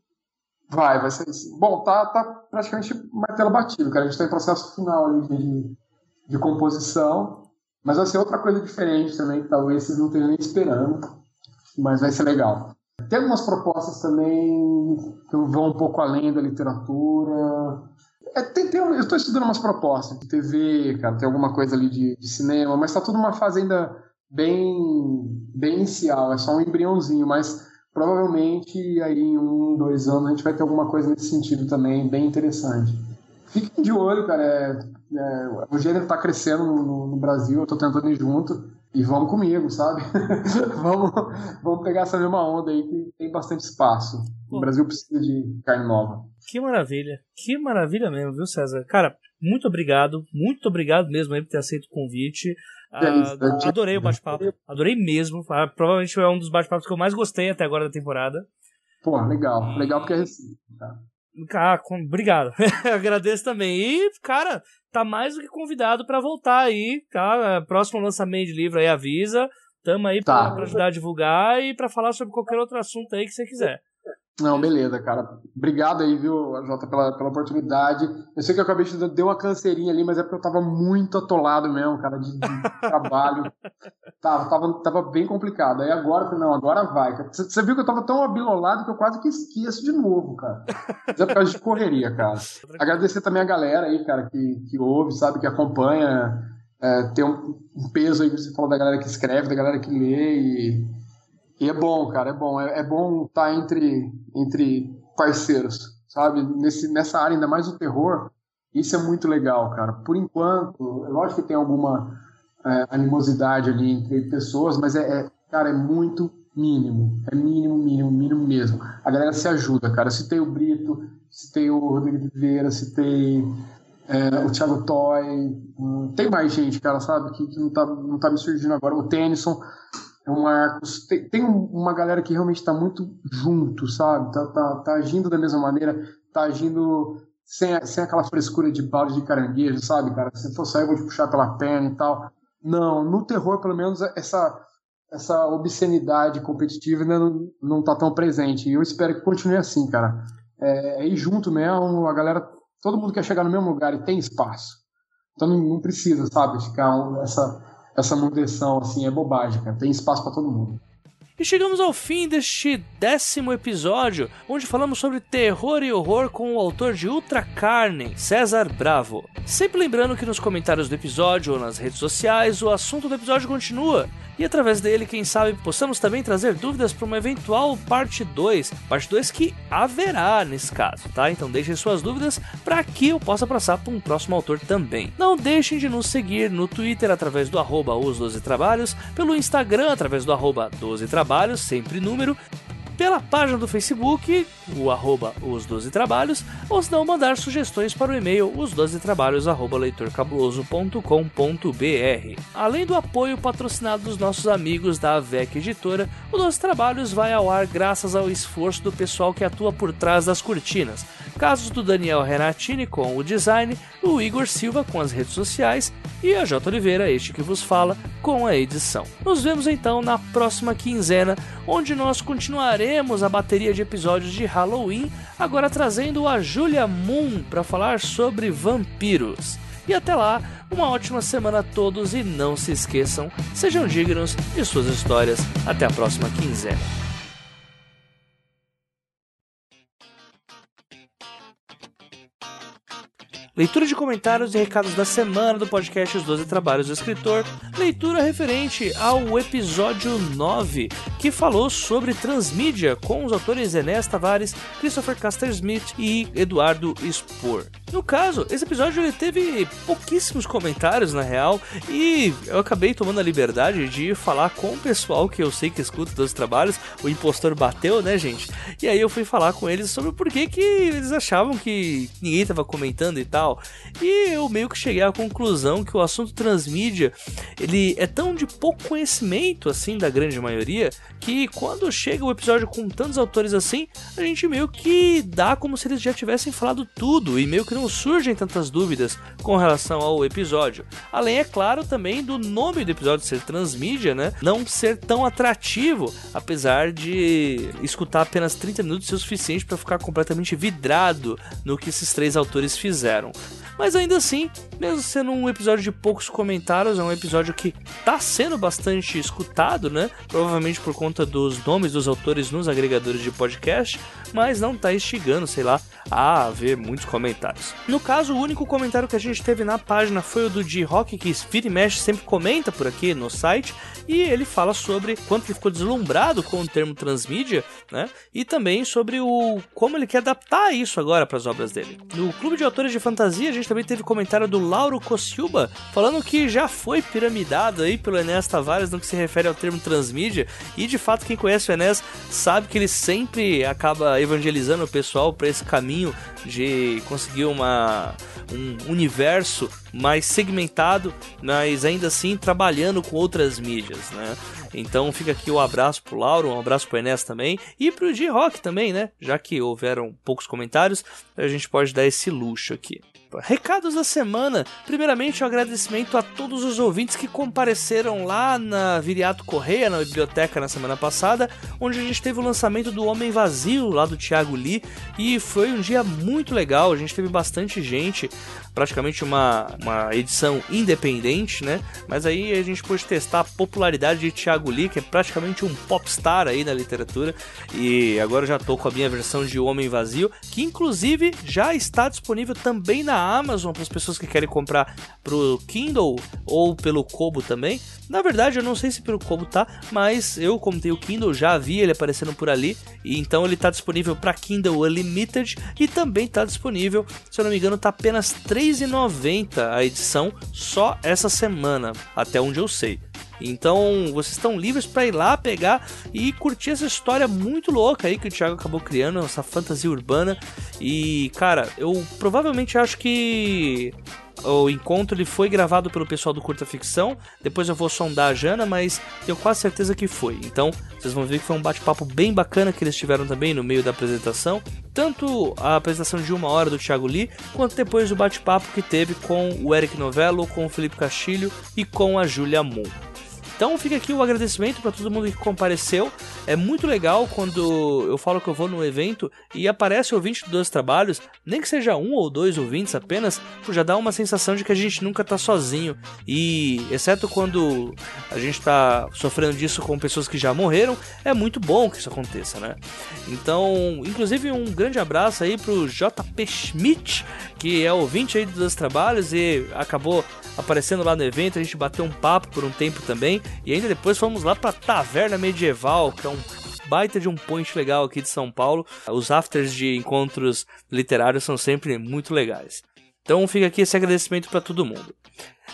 S2: Vai, vai ser. Bom, tá, tá praticamente martelo batido, cara. A gente tá em processo final ali de, de composição, mas vai ser outra coisa diferente também, que talvez vocês não estejam nem esperando mas vai ser legal. Tem algumas propostas também que vão um pouco além da literatura. É, tem, tem, eu estou estudando umas propostas de TV, cara, tem alguma coisa ali de, de cinema, mas está tudo numa fase ainda bem, bem inicial, é só um embriãozinho, mas provavelmente aí em um, dois anos a gente vai ter alguma coisa nesse sentido também, bem interessante. Fiquem de olho, cara, é, é, o gênero está crescendo no, no Brasil, eu estou tentando ir junto. E vamos comigo, sabe? vamos, vamos pegar essa mesma onda aí que tem bastante espaço. Pô. O Brasil precisa de carne nova.
S1: Que maravilha. Que maravilha mesmo, viu, César? Cara, muito obrigado. Muito obrigado mesmo aí por ter aceito o convite. Ah, adorei o bate-papo. Adorei mesmo. Ah, provavelmente é um dos bate-papos que eu mais gostei até agora da temporada.
S2: Pô, legal. Legal porque é recíproco,
S1: tá? Ah, obrigado. Agradeço também. E, cara, tá mais do que convidado para voltar aí, tá? Próximo lançamento de livro aí avisa. Tamo aí tá. pra, pra ajudar a divulgar e para falar sobre qualquer outro assunto aí que você quiser.
S2: Não, beleza, cara. Obrigado aí, viu, Jota, pela, pela oportunidade. Eu sei que eu acabei de dar uma canseirinha ali, mas é porque eu tava muito atolado mesmo, cara, de, de trabalho. tava, tava, tava bem complicado. Aí agora, não, agora vai. Você viu que eu tava tão abilolado que eu quase que esqueço de novo, cara. Mas é por causa de correria, cara. Agradecer também a galera aí, cara, que, que ouve, sabe, que acompanha. É, tem um, um peso aí que você falou da galera que escreve, da galera que lê e e é bom, cara, é bom. É, é bom estar tá entre, entre parceiros, sabe? Nesse, nessa área, ainda mais o terror, isso é muito legal, cara. Por enquanto, lógico que tem alguma é, animosidade ali entre pessoas, mas é, é, cara, é muito mínimo. É mínimo, mínimo, mínimo mesmo. A galera se ajuda, cara. Se tem o Brito, se tem o Rodrigo de Vieira, se tem é, o Thiago Toy, hum, tem mais gente, cara, sabe? Que, que, não, tá, não tá me surgindo agora. O Tennyson é um. Tem, tem uma galera que realmente está muito junto, sabe? Tá, tá, tá agindo da mesma maneira, tá agindo sem, sem aquela frescura de balde de caranguejo, sabe, cara? Se for sair, eu vou te puxar pela perna e tal. Não, no terror, pelo menos, essa, essa obscenidade competitiva ainda não, não tá tão presente. E eu espero que continue assim, cara. É, é ir junto mesmo, a galera. Todo mundo quer chegar no mesmo lugar e tem espaço. Então não, não precisa, sabe, ficar essa essa manutenção, assim, é bobagem, cara. Tem espaço para todo mundo.
S1: E chegamos ao fim deste décimo episódio, onde falamos sobre terror e horror com o autor de Ultra Carne, César Bravo. Sempre lembrando que nos comentários do episódio ou nas redes sociais o assunto do episódio continua. E através dele, quem sabe, possamos também trazer dúvidas para uma eventual parte 2. Parte 2 que haverá nesse caso, tá? Então deixem suas dúvidas para que eu possa passar para um próximo autor também. Não deixem de nos seguir no Twitter através do arroba os 12 trabalhos, pelo Instagram através do arroba 12 trabalhos, sempre número, pela página do Facebook, o arroba os 12 trabalhos, ou se não mandar sugestões para o e-mail os 12 trabalhos arroba leitorcabuloso.com.br. Além do apoio patrocinado dos nossos amigos da AVEC Editora, o 12 trabalhos vai ao ar graças ao esforço do pessoal que atua por trás das cortinas. Casos do Daniel Renatini com o design, o Igor Silva com as redes sociais e a J. Oliveira, este que vos fala, com a edição. Nos vemos então na próxima quinzena, onde nós continuaremos a bateria de episódios de Halloween, agora trazendo a Julia Moon para falar sobre vampiros. E até lá, uma ótima semana a todos e não se esqueçam, sejam dignos de suas histórias. Até a próxima quinzena. Leitura de comentários e recados da semana do podcast Os 12 Trabalhos do Escritor, leitura referente ao episódio 9, que falou sobre transmídia com os autores Enéas Tavares, Christopher Caster Smith e Eduardo Spohr. No caso, esse episódio ele teve pouquíssimos comentários na real e eu acabei tomando a liberdade de falar com o pessoal que eu sei que escuta dos trabalhos. O impostor bateu, né, gente? E aí eu fui falar com eles sobre por que, que eles achavam que ninguém estava comentando e tal. E eu meio que cheguei à conclusão que o assunto transmídia ele é tão de pouco conhecimento assim da grande maioria que quando chega o episódio com tantos autores assim, a gente meio que dá como se eles já tivessem falado tudo e meio que não surgem tantas dúvidas com relação ao episódio. Além, é claro, também do nome do episódio ser transmídia, né? Não ser tão atrativo, apesar de escutar apenas 30 minutos ser o suficiente para ficar completamente vidrado no que esses três autores fizeram. Mas ainda assim, mesmo sendo um episódio de poucos comentários, é um episódio que está sendo bastante escutado, né? Provavelmente por conta dos nomes dos autores nos agregadores de podcast, mas não está instigando, sei lá, a haver muitos comentários. No caso, o único comentário que a gente teve na página foi o do D-Rock, que vira e mexe sempre comenta por aqui no site, e ele fala sobre quanto ele ficou deslumbrado com o termo transmídia, né? E também sobre o como ele quer adaptar isso agora para as obras dele. No Clube de Autores de Fantasia, a gente também teve comentário do Lauro Cossilba falando que já foi piramidado aí pelo Enéas Tavares no que se refere ao termo transmídia, e de fato quem conhece o Enéas sabe que ele sempre acaba evangelizando o pessoal para esse caminho de conseguir uma um universo mais segmentado, mas ainda assim trabalhando com outras mídias, né? Então fica aqui o um abraço pro Lauro, um abraço pro Enes também e pro G-Rock também, né? Já que houveram poucos comentários, a gente pode dar esse luxo aqui. Recados da semana. Primeiramente, um agradecimento a todos os ouvintes que compareceram lá na Viriato Correia, na biblioteca, na semana passada, onde a gente teve o lançamento do Homem Vazio, lá do Thiago Lee, e foi um dia muito legal. A gente teve bastante gente, praticamente uma, uma edição independente, né? Mas aí a gente pôde testar a popularidade de Thiago Lee, que é praticamente um popstar aí na literatura, e agora já tô com a minha versão de Homem Vazio, que inclusive já está disponível também na Amazon para as pessoas que querem comprar pro Kindle ou pelo Kobo também. Na verdade, eu não sei se pelo Kobo tá, mas eu, como tenho o Kindle, já vi ele aparecendo por ali. E então ele está disponível para Kindle Unlimited e também está disponível, se eu não me engano, tá apenas R$ 3,90 a edição só essa semana, até onde eu sei. Então vocês estão livres para ir lá pegar e curtir essa história muito louca aí que o Thiago acabou criando, essa fantasia urbana. E cara, eu provavelmente acho que o encontro ele foi gravado pelo pessoal do Curta Ficção. Depois eu vou sondar a Jana, mas tenho quase certeza que foi. Então vocês vão ver que foi um bate-papo bem bacana que eles tiveram também no meio da apresentação. Tanto a apresentação de uma hora do Thiago Lee, quanto depois o bate-papo que teve com o Eric Novello, com o Felipe Castilho e com a Julia Moon. Então fica aqui o agradecimento para todo mundo que compareceu. É muito legal quando eu falo que eu vou no evento e aparece ouvinte dos trabalhos, nem que seja um ou dois ouvintes apenas, já dá uma sensação de que a gente nunca tá sozinho. E exceto quando a gente tá sofrendo disso com pessoas que já morreram, é muito bom que isso aconteça, né? Então, inclusive um grande abraço aí pro JP Schmidt, que é ouvinte aí dos trabalhos e acabou aparecendo lá no evento, a gente bateu um papo por um tempo também, e ainda depois fomos lá pra Taverna Medieval, que é um baita de um point legal aqui de São Paulo. Os afters de encontros literários são sempre muito legais. Então fica aqui esse agradecimento para todo mundo.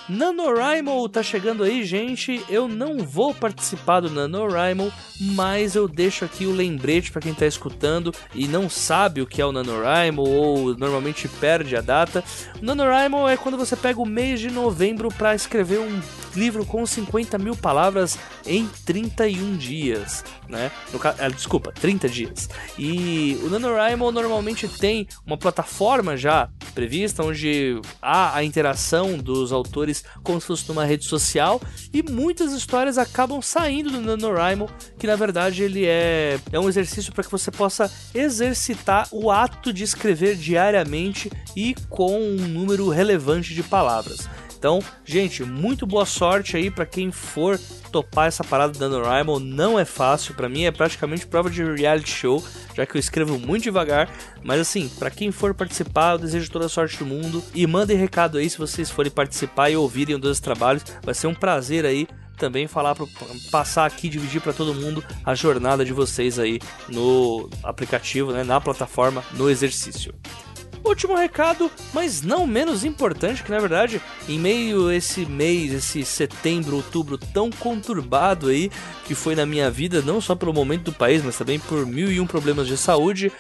S1: NaNoWriMo tá chegando aí, gente. Eu não vou participar do NaNoWriMo, mas eu deixo aqui o lembrete para quem tá escutando e não sabe o que é o NaNoWriMo ou normalmente perde a data. O NaNoWriMo é quando você pega o mês de novembro para escrever um livro com 50 mil palavras em 31 dias, né? No, ah, desculpa, 30 dias. E o NaNoWriMo normalmente tem uma plataforma já prevista onde há a interação dos autores como se fosse numa rede social e muitas histórias acabam saindo do NaNoWriMo, que na verdade ele é, é um exercício para que você possa exercitar o ato de escrever diariamente e com um número relevante de palavras. Então, gente, muito boa sorte aí para quem for topar essa parada do NaNoWriMo. Não é fácil, para mim é praticamente prova de reality show, já que eu escrevo muito devagar. Mas assim, para quem for participar, eu desejo toda a sorte do mundo. E mandem recado aí se vocês forem participar e ouvirem um dos trabalhos. Vai ser um prazer aí também falar para passar aqui dividir para todo mundo a jornada de vocês aí no aplicativo, né, na plataforma, no exercício. Último recado, mas não menos importante, que na verdade, em meio a esse mês, esse setembro, outubro tão conturbado aí, que foi na minha vida, não só pelo momento do país, mas também por mil e um problemas de saúde,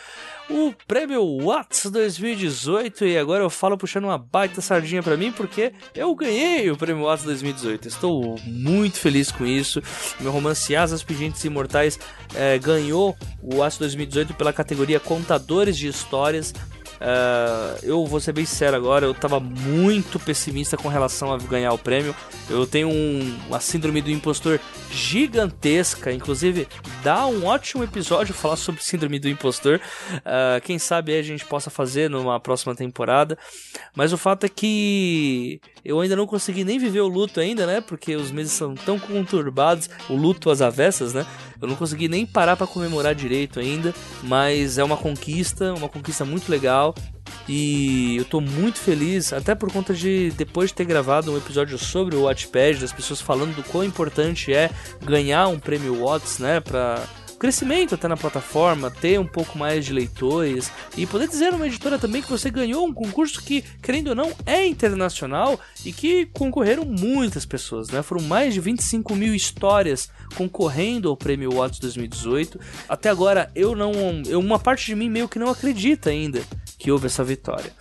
S1: o prêmio Watts 2018 e agora eu falo puxando uma baita sardinha para mim porque eu ganhei o prêmio Watts 2018. Estou muito feliz com isso. Meu romance Asas Pedintes Imortais é, ganhou o Watts 2018 pela categoria Contadores de Histórias. Uh, eu vou ser bem sincero agora, eu tava muito pessimista com relação a ganhar o prêmio. Eu tenho um, uma síndrome do impostor gigantesca, inclusive dá um ótimo episódio falar sobre síndrome do impostor. Uh, quem sabe a gente possa fazer numa próxima temporada. Mas o fato é que eu ainda não consegui nem viver o luto ainda, né? Porque os meses são tão conturbados, o luto às avessas, né? Eu não consegui nem parar para comemorar direito ainda, mas é uma conquista, uma conquista muito legal. E eu tô muito feliz, até por conta de depois de ter gravado um episódio sobre o Watchpad, das pessoas falando do quão importante é ganhar um prêmio Watts, né, para crescimento até na plataforma, ter um pouco mais de leitores e poder dizer numa editora também que você ganhou um concurso que, querendo ou não, é internacional e que concorreram muitas pessoas, né? Foram mais de 25 mil histórias concorrendo ao prêmio Watts 2018. Até agora eu não, eu, uma parte de mim meio que não acredita ainda que houve essa vitória.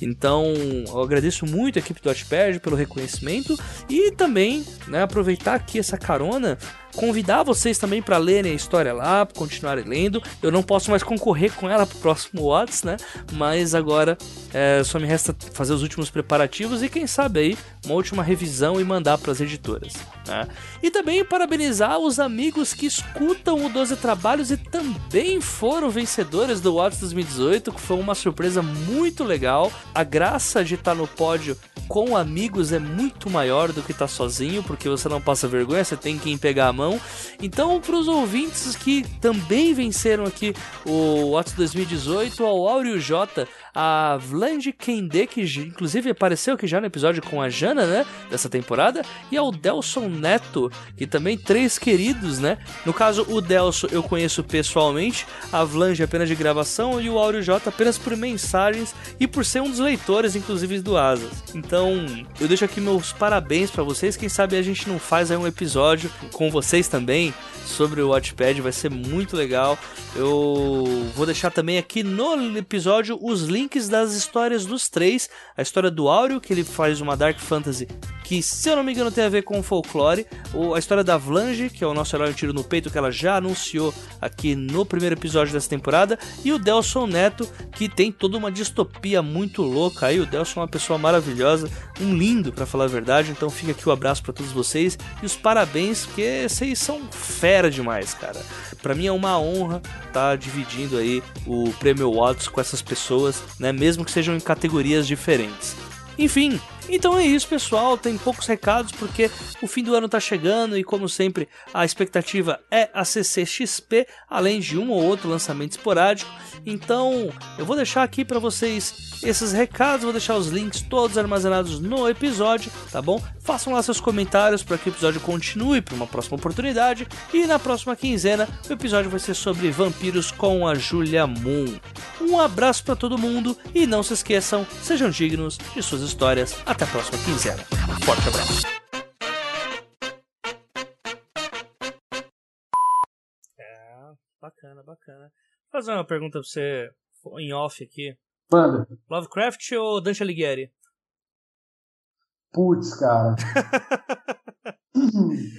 S1: Então, eu agradeço muito a equipe do Watchpad pelo reconhecimento e também, né, aproveitar aqui essa carona convidar vocês também para lerem a história lá, continuarem lendo. Eu não posso mais concorrer com ela pro próximo Watts, né? Mas agora é, só me resta fazer os últimos preparativos e quem sabe aí uma última revisão e mandar para as editoras. Né? E também parabenizar os amigos que escutam o 12 Trabalhos e também foram vencedores do Watts 2018, que foi uma surpresa muito legal. A graça de estar no pódio com amigos é muito maior do que estar sozinho, porque você não passa vergonha, você tem quem pegar a mão. Então, para os ouvintes que também venceram aqui o Watts 2018, ao Áureo J, a Vlange Kende, que inclusive apareceu aqui já no episódio com a Jana, né, dessa temporada, e ao Delson Neto, que também três queridos, né? No caso, o Delson eu conheço pessoalmente, a Vlange apenas de gravação e o Áureo J apenas por mensagens e por ser um dos leitores, inclusive do Asas. Então, eu deixo aqui meus parabéns para vocês. Quem sabe a gente não faz aí um episódio com vocês também sobre o Watchpad, vai ser muito legal. Eu vou deixar também aqui no episódio os links das histórias dos três. A história do Áureo, que ele faz uma Dark Fantasy que, se eu não me engano, tem a ver com folclore. A história da Vlange, que é o nosso herói tiro no peito, que ela já anunciou aqui no primeiro episódio dessa temporada. E o Delson Neto, que tem toda uma distopia muito louca aí. O Delson é uma pessoa maravilhosa, um lindo, para falar a verdade. Então fica aqui o um abraço para todos vocês e os parabéns, porque vocês são fera demais, cara. Para mim é uma honra estar tá dividindo aí o Prêmio Watts com essas pessoas, né? Mesmo que sejam em categorias diferentes. Enfim, então é isso, pessoal. Tem poucos recados porque o fim do ano tá chegando e, como sempre, a expectativa é a CCXP, além de um ou outro lançamento esporádico. Então, eu vou deixar aqui para vocês esses recados, vou deixar os links todos armazenados no episódio, tá bom? Façam lá seus comentários para que o episódio continue para uma próxima oportunidade. E na próxima quinzena, o episódio vai ser sobre vampiros com a Julia Moon. Um abraço para todo mundo e não se esqueçam, sejam dignos de suas histórias. Até a próxima quinzena. Forte abraço. É, bacana, bacana. Vou fazer uma pergunta pra você em off aqui.
S2: Manda.
S1: Lovecraft ou Dante Alighieri?
S2: Putz, cara.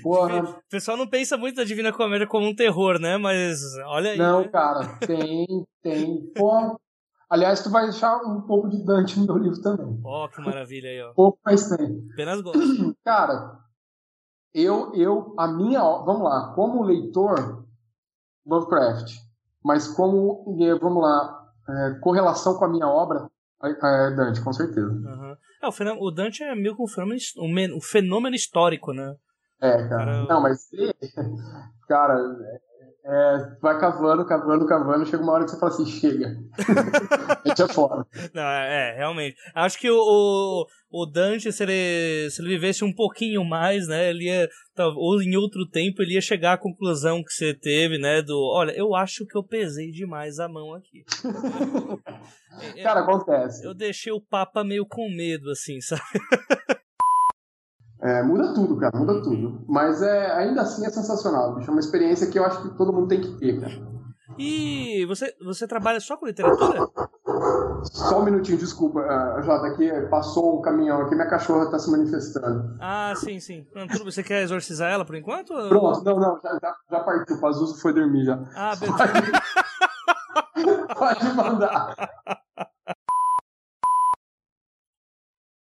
S1: Porra. O pessoal não pensa muito da Divina Comédia como um terror, né? Mas olha aí.
S2: Não,
S1: né?
S2: cara, tem, tem. Pô, aliás, tu vai achar um pouco de Dante no meu livro também.
S1: Ó, oh, que maravilha aí, ó.
S2: Pouco, mas tem.
S1: Apenas gosto.
S2: Cara, eu, eu, a minha. Vamos lá, como leitor, Lovecraft. Mas como, vamos lá, é, correlação com a minha obra, é Dante, com certeza.
S1: Uhum. É, o, fenômeno, o Dante é meio que um fenômeno, um, fenômeno histórico, né?
S2: É, cara. cara. Não, mas cara, é, vai cavando, cavando, cavando, chega uma hora que você fala assim, chega. a gente é fora.
S1: Não, é, é, realmente. Acho que o, o, o, Dante, se ele, se ele vivesse um pouquinho mais, né, ele ia, ou em outro tempo, ele ia chegar à conclusão que você teve, né, do, olha, eu acho que eu pesei demais a mão aqui.
S2: Cara, acontece.
S1: Eu deixei o Papa meio com medo, assim, sabe?
S2: É, muda tudo, cara, muda tudo. Mas é, ainda assim é sensacional, bicho. É uma experiência que eu acho que todo mundo tem que ter, cara.
S1: E você, você trabalha só com literatura?
S2: Só um minutinho, desculpa, uh, Jota, aqui passou um caminhão aqui, minha cachorra tá se manifestando.
S1: Ah, sim, sim. Você quer exorcizar ela por enquanto?
S2: Pronto, não, não, já, já, já partiu, o Pazuzu foi dormir já.
S1: Ah, beleza.
S2: Pode mandar.